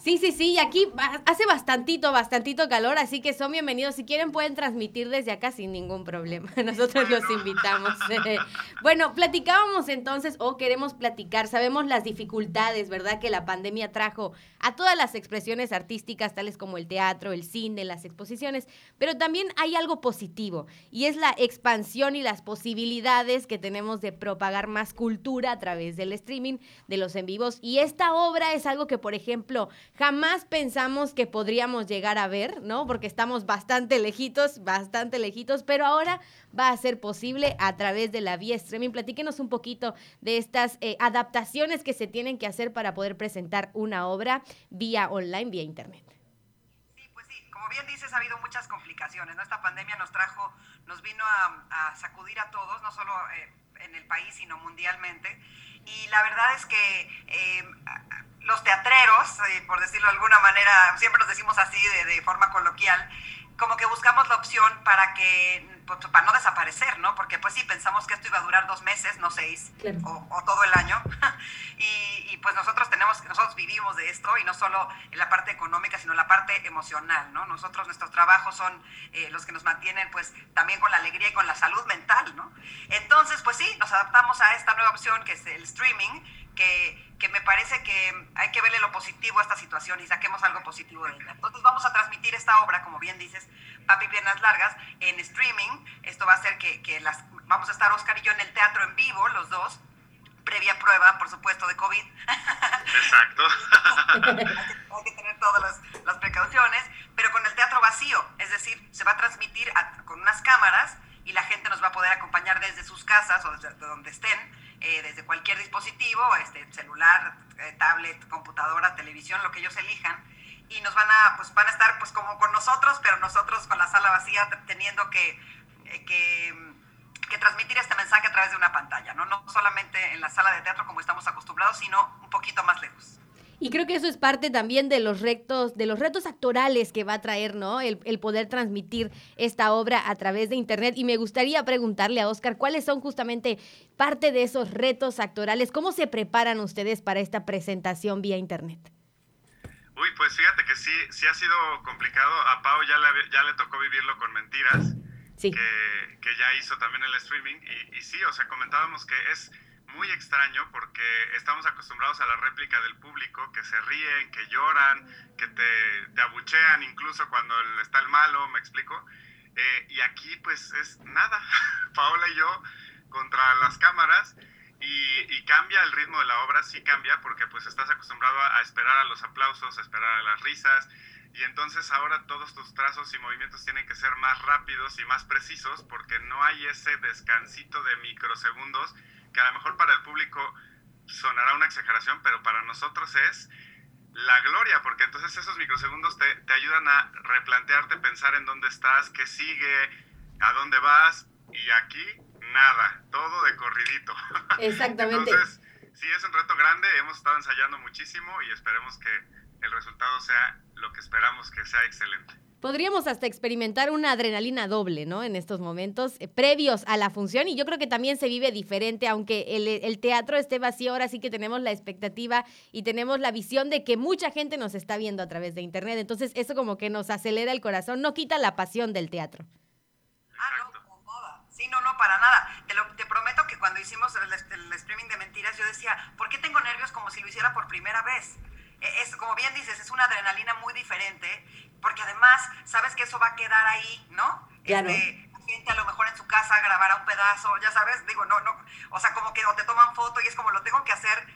Sí, sí, sí, y aquí hace bastantito, bastantito calor, así que son bienvenidos. Si quieren pueden transmitir desde acá sin ningún problema. Nosotros los invitamos. bueno, platicábamos entonces, o queremos platicar, sabemos las dificultades, ¿verdad?, que la pandemia trajo a todas las expresiones artísticas, tales como el teatro, el cine, las exposiciones, pero también hay algo positivo, y es la expansión y las posibilidades que tenemos de propagar más cultura a través del streaming, de los en vivos, y esta obra es algo que, por ejemplo, jamás pensamos que podríamos llegar a ver, ¿no? Porque estamos bastante lejitos, bastante lejitos, pero ahora va a ser posible a través de la vía streaming. Platíquenos un poquito de estas eh, adaptaciones que se tienen que hacer para poder presentar una obra vía online, vía internet. Sí, pues sí, como bien dices, ha habido muchas complicaciones, ¿no? Esta pandemia nos trajo, nos vino a, sacudir a todos, no solo eh, en el país, sino mundialmente. Y la verdad es que eh, los teatreros, eh, por decirlo de alguna manera, siempre nos decimos así de, forma coloquial, como que buscamos la opción para que pues, para no desaparecer, ¿no? Porque pues sí, pensamos que esto iba a durar dos meses, no seis, o, todo el año. y, pues nosotros tenemos, nosotros vivimos de esto, y no solo en la parte económica, sino la parte emocional, ¿no? Nosotros, nuestros trabajos son eh, los que nos mantienen pues también con la alegría y con la salud mental, ¿no? Entonces, pues sí, nos adaptamos a esta nueva opción que es el streaming, que, que, me parece que hay que verle lo positivo a esta situación y saquemos algo positivo de ella. Entonces vamos a transmitir esta obra, como bien dices, Papi Piernas Largas, en streaming. Esto va a hacer que, que las, vamos a estar Oscar y yo en el teatro en vivo, los dos, previa prueba, por supuesto, de COVID. Exacto. hay, que, tener todas las, las, precauciones, pero con el teatro vacío, es decir, se va a transmitir con unas cámaras y la gente nos va a poder acompañar desde sus casas o desde donde estén eh, desde cualquier dispositivo, este, celular, eh, tablet, computadora, televisión, lo que ellos elijan, y nos van a, pues van a estar pues como con nosotros, pero nosotros con la sala vacía teniendo que, eh, que, que, transmitir este mensaje a través de una pantalla, ¿no? no solamente en la sala de teatro como estamos acostumbrados, sino un poquito más lejos. Y creo que eso es parte también de los retos, de los retos actorales que va a traer, ¿no? El, poder transmitir esta obra a través de internet. Y me gustaría preguntarle a Oscar cuáles son justamente parte de esos retos actorales. ¿Cómo se preparan ustedes para esta presentación vía internet? Uy, pues fíjate que sí, sí ha sido complicado. A Pau ya le, ya le tocó vivirlo con mentiras. Sí. Que, que ya hizo también el streaming. Y, y sí, o sea, comentábamos que es muy extraño porque estamos acostumbrados a la réplica del público, que se ríen, que lloran, que te, te abuchean incluso cuando está el malo, me explico. Eh, y aquí pues es nada, Paola y yo contra las cámaras y, cambia el ritmo de la obra, sí cambia porque pues estás acostumbrado a, a esperar a los aplausos, a esperar a las risas y entonces ahora todos tus trazos y movimientos tienen que ser más rápidos y más precisos porque no hay ese descansito de microsegundos que a lo mejor para el público sonará una exageración, pero para nosotros es la gloria, porque entonces esos microsegundos te, te ayudan a replantearte, pensar en dónde estás, qué sigue, a dónde vas, y aquí nada, todo de corridito. Exactamente. Entonces, sí, es un reto grande, hemos estado ensayando muchísimo y esperemos que el resultado sea lo que esperamos que sea excelente. Podríamos hasta experimentar una adrenalina doble, ¿no? En estos momentos eh, previos a la función y yo creo que también se vive diferente, aunque el, teatro esté vacío, ahora sí que tenemos la expectativa y tenemos la visión de que mucha gente nos está viendo a través de internet, entonces eso como que nos acelera el corazón, no quita la pasión del teatro. Ah, no, como moda. Sí, no, no, para nada. Te, lo, te prometo que cuando hicimos el, el streaming de mentiras, yo decía, ¿por qué tengo nervios como si lo hiciera por primera vez? E, es, como bien dices, es una adrenalina muy diferente porque además sabes que eso va a quedar ahí, ¿no? Claro. Este, la gente a lo mejor en su casa grabará un pedazo, ya sabes, digo, no, no, o sea, como que o te toman foto y es como lo tengo que hacer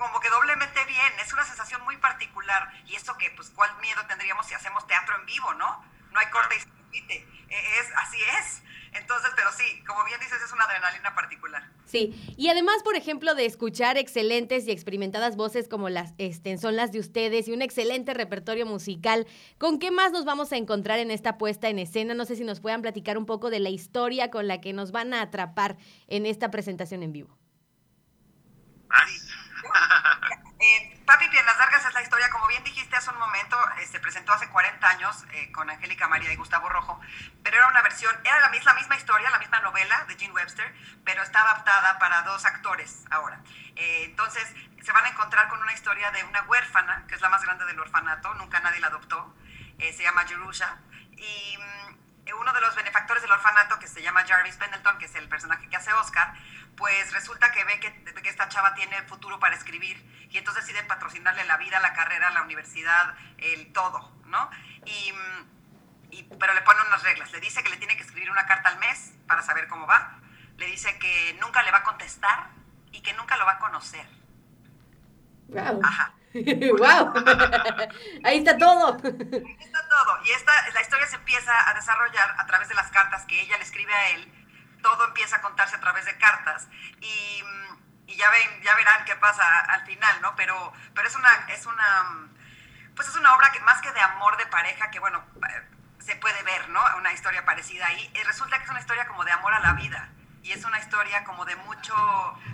como que doblemente bien, es una sensación muy particular y eso que, pues, ¿cuál miedo tendríamos si hacemos teatro en vivo, no? No hay corte y se repite, e, es, así es. Entonces, pero sí, como bien dices, es una adrenalina particular. Sí, y además, por ejemplo, de escuchar excelentes y experimentadas voces como las este, son las de ustedes y un excelente repertorio musical, ¿con qué más nos vamos a encontrar en esta puesta en escena? No sé si nos puedan platicar un poco de la historia con la que nos van a atrapar en esta presentación en vivo. Eh, Papi Piernas Largas es la historia, como bien dijiste hace un momento, se este, presentó hace 40 años eh, con Angélica María y Gustavo Rojo, pero era una versión, era la misma, misma historia, la misma novela de Gene Webster, pero está adaptada para dos actores ahora. Eh, entonces, se van a encontrar con una historia de una huérfana, que es la más grande del orfanato, nunca nadie la adoptó, se llama Jerusha, y mm, uno de los benefactores del orfanato, que se llama Jarvis Pendleton, que es el personaje que hace Oscar, pues resulta que ve que, esta chava tiene futuro para escribir y entonces decide patrocinarle la vida, la carrera, la universidad, el todo, ¿no? Y, pero le pone unas reglas. Le dice que le tiene que escribir una carta al mes para saber cómo va. Le dice que nunca le va a contestar y que nunca lo va a conocer. Ajá. ¡Wow! Ahí está todo. Ahí está todo. Y esta, la historia se empieza a desarrollar a través de las cartas que ella le escribe a él. Todo empieza a contarse a través de cartas. Y, y ya ven, ya verán qué pasa al final, ¿no? Pero, pero es una, es una, pues es una obra que más que de amor de pareja, que bueno, se puede ver, ¿no? Una historia parecida ahí. Y resulta que es una historia como de amor a la vida. Y es una historia como de mucho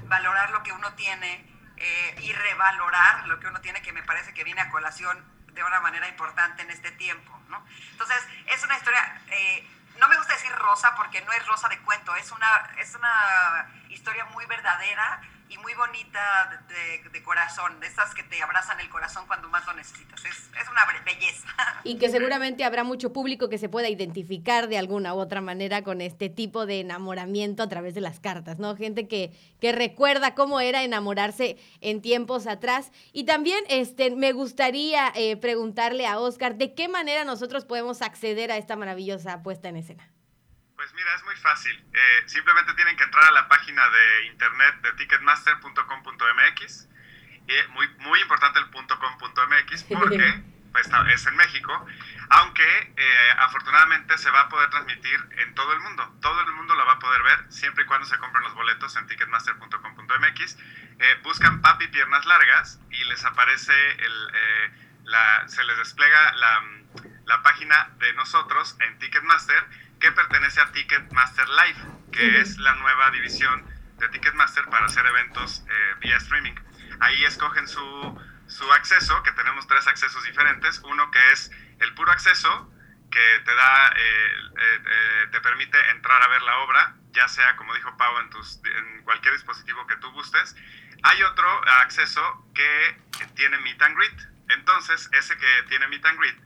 valorar lo que uno tiene eh, y revalorar lo que uno tiene, que me parece que viene a colación de una manera importante en este tiempo, ¿no? Entonces, es una historia, eh, no me gusta decir rosa porque no es rosa de cuento, es una, es una historia muy verdadera, y muy bonita de, corazón, de esas que te abrazan el corazón cuando más lo necesitas. Es, una belleza. Y que seguramente habrá mucho público que se pueda identificar de alguna u otra manera con este tipo de enamoramiento a través de las cartas, ¿no? Gente que, que recuerda cómo era enamorarse en tiempos atrás. Y también este, me gustaría eh, preguntarle a Oscar de qué manera nosotros podemos acceder a esta maravillosa puesta en escena. Pues mira, es muy fácil. Eh, simplemente tienen que entrar a la página de internet de ticketmaster.com.mx. Y muy, muy importante el .com.mx porque pues, es en México. Aunque eh, afortunadamente se va a poder transmitir en todo el mundo. Todo el mundo lo va a poder ver siempre y cuando se compren los boletos en ticketmaster.com.mx. Eh, buscan papi piernas largas y les aparece el, la, se les despliega la, la página de nosotros en Ticketmaster que pertenece a Ticketmaster Live, que es la nueva división de Ticketmaster para hacer eventos eh, vía streaming. Ahí escogen su, su acceso, que tenemos tres accesos diferentes. Uno que es el puro acceso, que te da, eh, eh, te permite entrar a ver la obra, ya sea, como dijo Pau, en, tus, en cualquier dispositivo que tú gustes. Hay otro acceso que tiene Meet and Greet. Entonces, ese que tiene Meet and Greet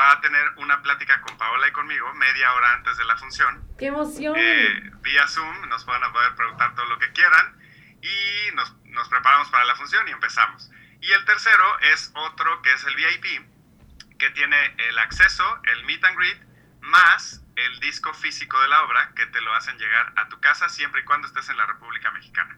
va a tener una plática con Paola y conmigo media hora antes de la función. ¡Qué emoción! Eh, vía Zoom nos van a poder preguntar todo lo que quieran y nos, nos, preparamos para la función y empezamos. Y el tercero es otro que es el VIP, que tiene el acceso, el meet and greet, más el disco físico de la obra que te lo hacen llegar a tu casa siempre y cuando estés en la República Mexicana.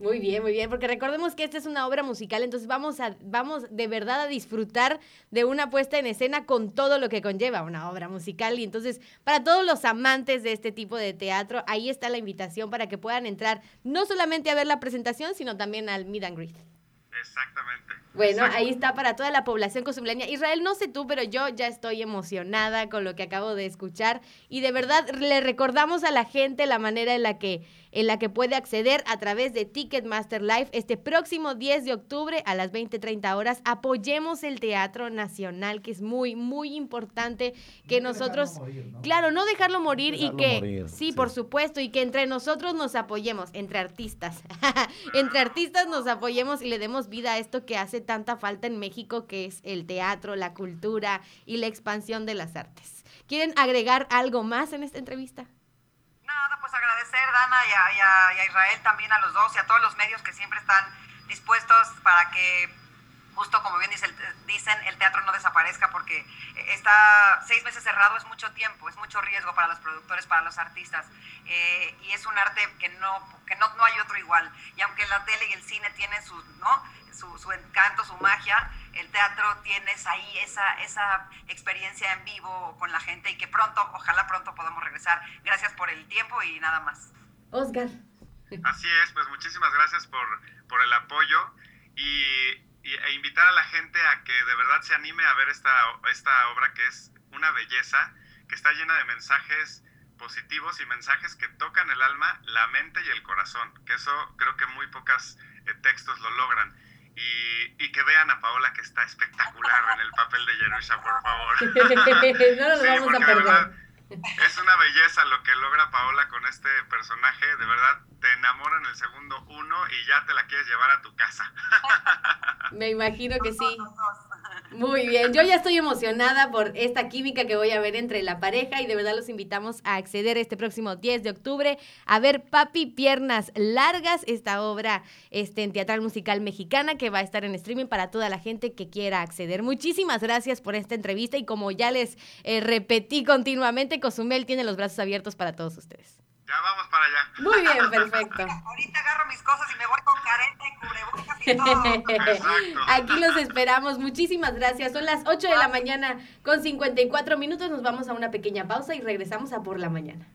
Muy bien, muy bien, porque recordemos que esta es una obra musical, entonces vamos a vamos de verdad a disfrutar de una puesta en escena con todo lo que conlleva una obra musical y entonces para todos los amantes de este tipo de teatro, ahí está la invitación para que puedan entrar no solamente a ver la presentación, sino también al meet and greet. Exactamente. Bueno, ahí está para toda la población cosumbleña. Israel, no sé tú, pero yo ya estoy emocionada con lo que acabo de escuchar y de verdad le recordamos a la gente la manera en la que en la que puede acceder a través de Ticketmaster Live este próximo 10 de octubre a las 20:30 horas. Apoyemos el Teatro Nacional, que es muy muy importante que nosotros claro, no dejarlo morir y que sí, por supuesto, y que entre nosotros nos apoyemos, entre artistas. entre artistas nos apoyemos y le demos vida a esto que hace tanta falta en México, que es el teatro, la cultura y la expansión de las artes. ¿Quieren agregar algo más en esta entrevista? Nada, pues agradecer, Dana, y a, y a Israel también, a los dos y a todos los medios que siempre están dispuestos para que justo como bien dicen, el teatro no desaparezca porque está seis meses cerrado es mucho tiempo, es mucho riesgo para los productores, para los artistas. Eh, y es un arte que no, que no, no hay otro igual. Y aunque la tele y el cine tienen su, ¿no? Su, su encanto, su magia, el teatro tienes ahí esa, esa experiencia en vivo con la gente y que pronto, ojalá pronto podamos regresar. Gracias por el tiempo y nada más. Oscar. Así es, pues muchísimas gracias por, por el apoyo y e invitar a la gente a que de verdad se anime a ver esta, esta obra que es una belleza, que está llena de mensajes positivos y mensajes que tocan el alma, la mente y el corazón, que eso creo que muy pocos eh, textos lo logran. Y, y, que vean a Paola que está espectacular en el papel de Yerusha, por favor. no nos vamos a perder. Es una belleza lo que logra Paola con este personaje, de verdad te enamora en el segundo uno y ya te la quieres llevar a tu casa. Me imagino que sí. Muy bien, yo ya estoy emocionada por esta química que voy a ver entre la pareja y de verdad los invitamos a acceder este próximo 10 de octubre a ver Papi Piernas Largas, esta obra este, en teatral musical mexicana que va a estar en streaming para toda la gente que quiera acceder. Muchísimas gracias por esta entrevista y como ya les eh, repetí continuamente, Cozumel tiene los brazos abiertos para todos ustedes. Ya vamos para allá. Muy bien, perfecto. Ahorita agarro mis cosas y me voy con careta y cubrebocas y Aquí los esperamos. Muchísimas gracias. Son las 8 de la mañana con 54 minutos. Nos vamos a una pequeña pausa y regresamos a por la mañana.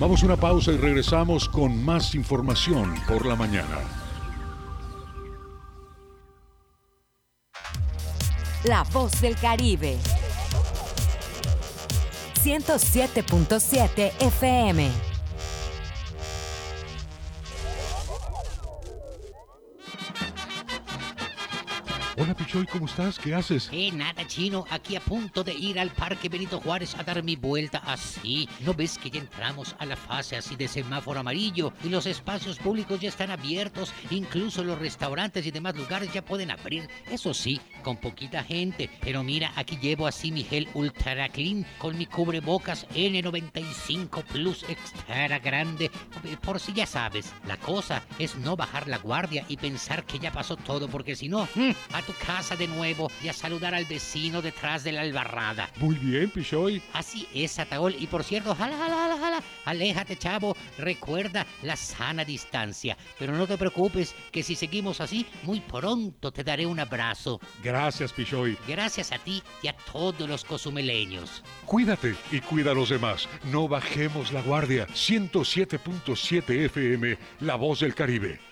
Vamos a una pausa y regresamos con más información por la mañana. La voz del Caribe. 107.7 FM. Hola Pichoy, ¿cómo estás? ¿Qué haces? Eh, nada, chino. Aquí a punto de ir al Parque Benito Juárez a dar mi vuelta así. ¿No ves que ya entramos a la fase así de semáforo amarillo y los espacios públicos ya están abiertos? Incluso los restaurantes y demás lugares ya pueden abrir. Eso sí, con poquita gente. Pero mira, aquí llevo así mi gel Ultra Clean con mi cubrebocas N95 Plus extra grande. Por si ya sabes, la cosa es no bajar la guardia y pensar que ya pasó todo, porque si no, mm, a tu casa de nuevo y a saludar al vecino detrás de la albarrada. Muy bien, Pichoy. Así es, Ataol. Y por cierto, jala, jala, jala, jala. Aléjate, chavo. Recuerda la sana distancia. Pero no te preocupes, que si seguimos así, muy pronto te daré un abrazo. Gracias, Pichoy. Gracias a ti y a todos los cozumeleños. Cuídate y cuida a los demás. No bajemos la guardia. 107.7 FM, La Voz del Caribe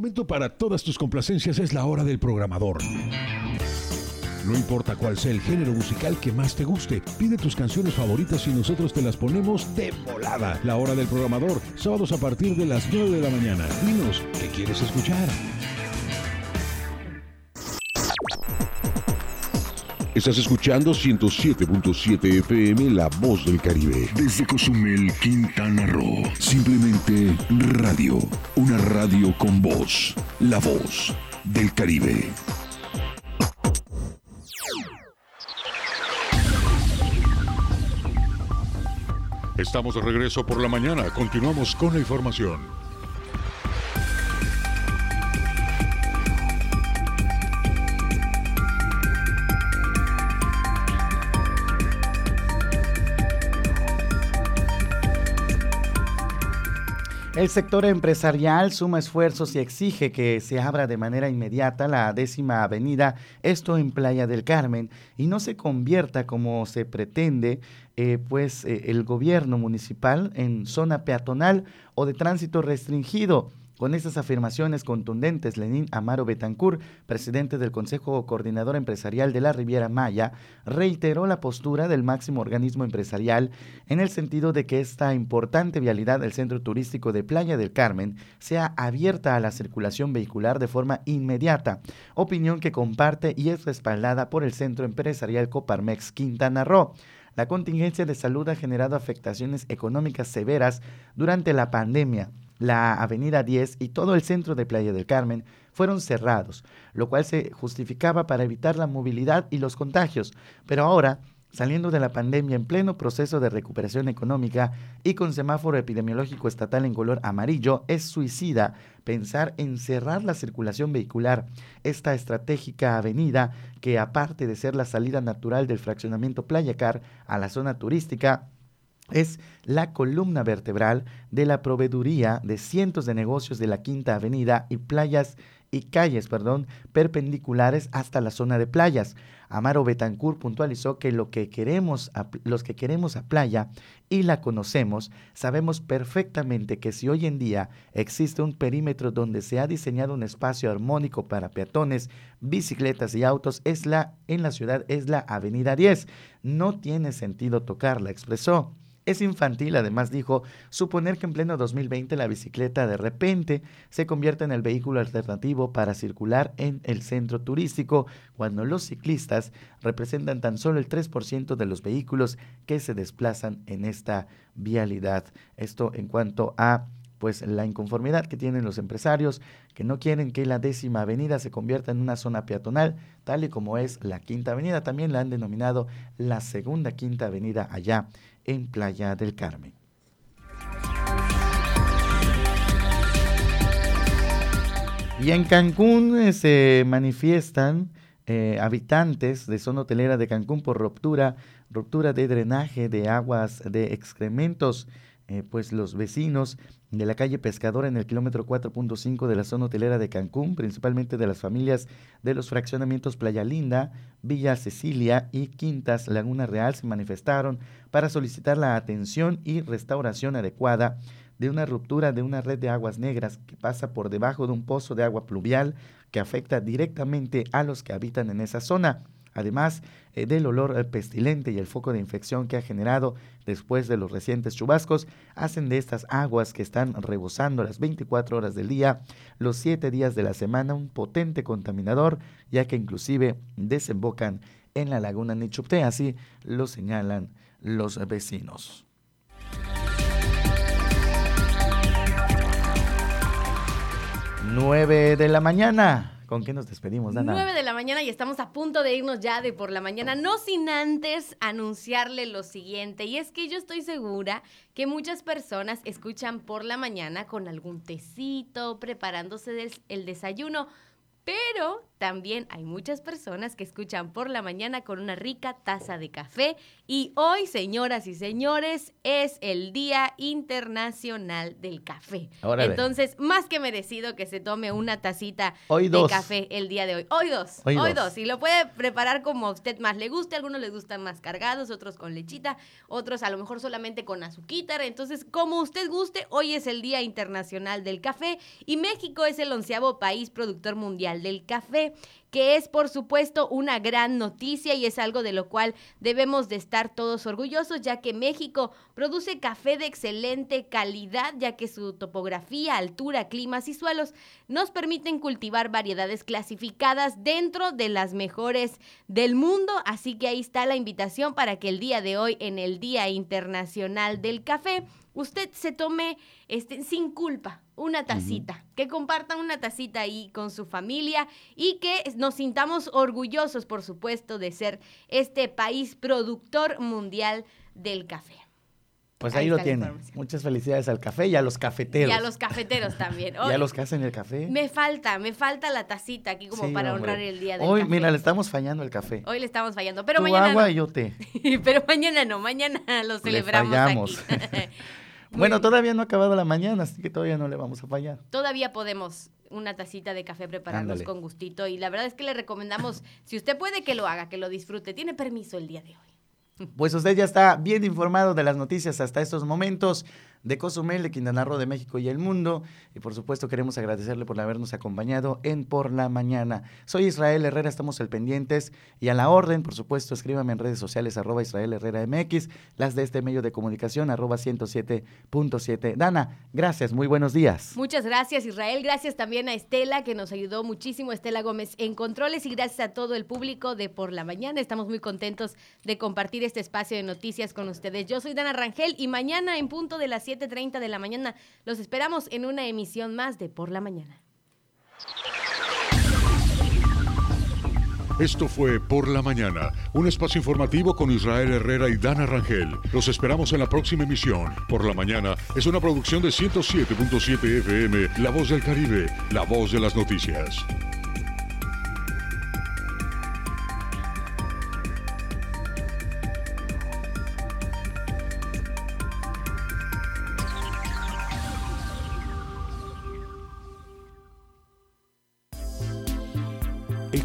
Momento para todas tus complacencias es la hora del programador. No importa cuál sea el género musical que más te guste, pide tus canciones favoritas y nosotros te las ponemos de volada. La hora del programador, sábados a partir de las 9 de la mañana. Dinos, ¿qué quieres escuchar? Estás escuchando 107.7 FM La Voz del Caribe. Desde Cozumel, Quintana Roo. Simplemente radio. Una radio con voz. La Voz del Caribe. Estamos de regreso por la mañana. Continuamos con la información. El sector empresarial suma esfuerzos y exige que se abra de manera inmediata la décima avenida, esto en Playa del Carmen, y no se convierta como se pretende, eh, pues eh, el gobierno municipal en zona peatonal o de tránsito restringido. Con estas afirmaciones contundentes, Lenín Amaro Betancur, presidente del Consejo Coordinador Empresarial de la Riviera Maya, reiteró la postura del máximo organismo empresarial en el sentido de que esta importante vialidad del centro turístico de Playa del Carmen sea abierta a la circulación vehicular de forma inmediata, opinión que comparte y es respaldada por el Centro Empresarial Coparmex Quintana Roo. La contingencia de salud ha generado afectaciones económicas severas durante la pandemia la Avenida 10 y todo el centro de Playa del Carmen fueron cerrados, lo cual se justificaba para evitar la movilidad y los contagios. Pero ahora, saliendo de la pandemia en pleno proceso de recuperación económica y con semáforo epidemiológico estatal en color amarillo, es suicida pensar en cerrar la circulación vehicular. Esta estratégica avenida, que aparte de ser la salida natural del fraccionamiento Playa Car a la zona turística, es la columna vertebral de la proveeduría de cientos de negocios de la Quinta Avenida y playas y calles, perdón, perpendiculares hasta la zona de playas. Amaro Betancourt puntualizó que, lo que queremos los que queremos a playa y la conocemos, sabemos perfectamente que si hoy en día existe un perímetro donde se ha diseñado un espacio armónico para peatones, bicicletas y autos, es la en la ciudad es la Avenida 10. No tiene sentido tocarla, expresó. Es infantil, además dijo, suponer que en pleno 2020 la bicicleta de repente se convierta en el vehículo alternativo para circular en el centro turístico, cuando los ciclistas representan tan solo el 3% de los vehículos que se desplazan en esta vialidad. Esto en cuanto a pues la inconformidad que tienen los empresarios que no quieren que la décima avenida se convierta en una zona peatonal, tal y como es la quinta avenida. También la han denominado la segunda quinta avenida allá en Playa del Carmen. Y en Cancún eh, se manifiestan eh, habitantes de zona hotelera de Cancún por ruptura, ruptura de drenaje de aguas de excrementos. Eh, pues los vecinos de la calle Pescadora en el kilómetro 4.5 de la zona hotelera de Cancún, principalmente de las familias de los fraccionamientos Playa Linda, Villa Cecilia y Quintas Laguna Real, se manifestaron para solicitar la atención y restauración adecuada de una ruptura de una red de aguas negras que pasa por debajo de un pozo de agua pluvial que afecta directamente a los que habitan en esa zona. Además eh, del olor eh, pestilente y el foco de infección que ha generado después de los recientes chubascos, hacen de estas aguas que están rebosando las 24 horas del día, los 7 días de la semana, un potente contaminador, ya que inclusive desembocan en la laguna Nichupté, así lo señalan los vecinos. 9 de la mañana. ¿Con qué nos despedimos, Dana? 9 de la mañana y estamos a punto de irnos ya de por la mañana, no sin antes anunciarle lo siguiente. Y es que yo estoy segura que muchas personas escuchan por la mañana con algún tecito, preparándose el desayuno. Pero también hay muchas personas que escuchan por la mañana con una rica taza de café. Y hoy, señoras y señores, es el Día Internacional del Café. Entonces, más que merecido que se tome una tacita de café el día de hoy. Hoy dos. Hoy, dos. Y lo puede preparar como a usted más le guste. Algunos les gustan más cargados, otros con lechita, otros a lo mejor solamente con azuquitar. Entonces, como usted guste, hoy es el Día Internacional del Café y México es el onceavo país productor mundial del café que es por supuesto una gran noticia y es algo de lo cual debemos de estar todos orgullosos, ya que México produce café de excelente calidad, ya que su topografía, altura, climas y suelos nos permiten cultivar variedades clasificadas dentro de las mejores del mundo, así que ahí está la invitación para que el día de hoy en el Día Internacional del Café usted se tome este, sin culpa una tacita, que compartan una tacita ahí con su familia y que nos sintamos orgullosos, por supuesto, de ser este país productor mundial del café. Pues ahí, lo tienen. Muchas felicidades al café y a los cafeteros. Y a los cafeteros también. y a los que hacen el café. Me falta, me falta la tacita aquí como para honrar el día del Hoy, café. mira, le estamos fallando el café. Hoy le estamos fallando, pero mañana agua y yo té. pero mañana no, mañana lo celebramos aquí. Bueno, todavía no ha acabado la mañana, así que todavía no le vamos a fallar. Todavía podemos una tacita de café prepararnos con gustito y la verdad es que le recomendamos, si usted puede, que lo haga, que lo disfrute. Tiene permiso el día de hoy. Pues usted ya está bien informado de las noticias hasta estos momentos de Cozumel, de Quintana Roo, de México y el mundo. Y por supuesto queremos agradecerle por habernos acompañado en Por la Mañana. Soy Israel Herrera, estamos al pendientes y a la orden, por supuesto, escríbame en redes sociales arroba Israel Herrera MX, las de este medio de comunicación arroba 107.7. Dana, gracias, muy buenos días. Muchas gracias Israel, gracias también a Estela que nos ayudó muchísimo, Estela Gómez en controles y gracias a todo el público de Por la Mañana. Estamos muy contentos de compartir este espacio de noticias con ustedes. Yo soy Dana Rangel y mañana en punto de las 7.30 de la mañana. Los esperamos en una emisión más de Por la Mañana. Esto fue Por la Mañana, un espacio informativo con Israel Herrera y Dana Rangel. Los esperamos en la próxima emisión. Por la Mañana es una producción de 107.7 FM, La Voz del Caribe, la voz de las noticias.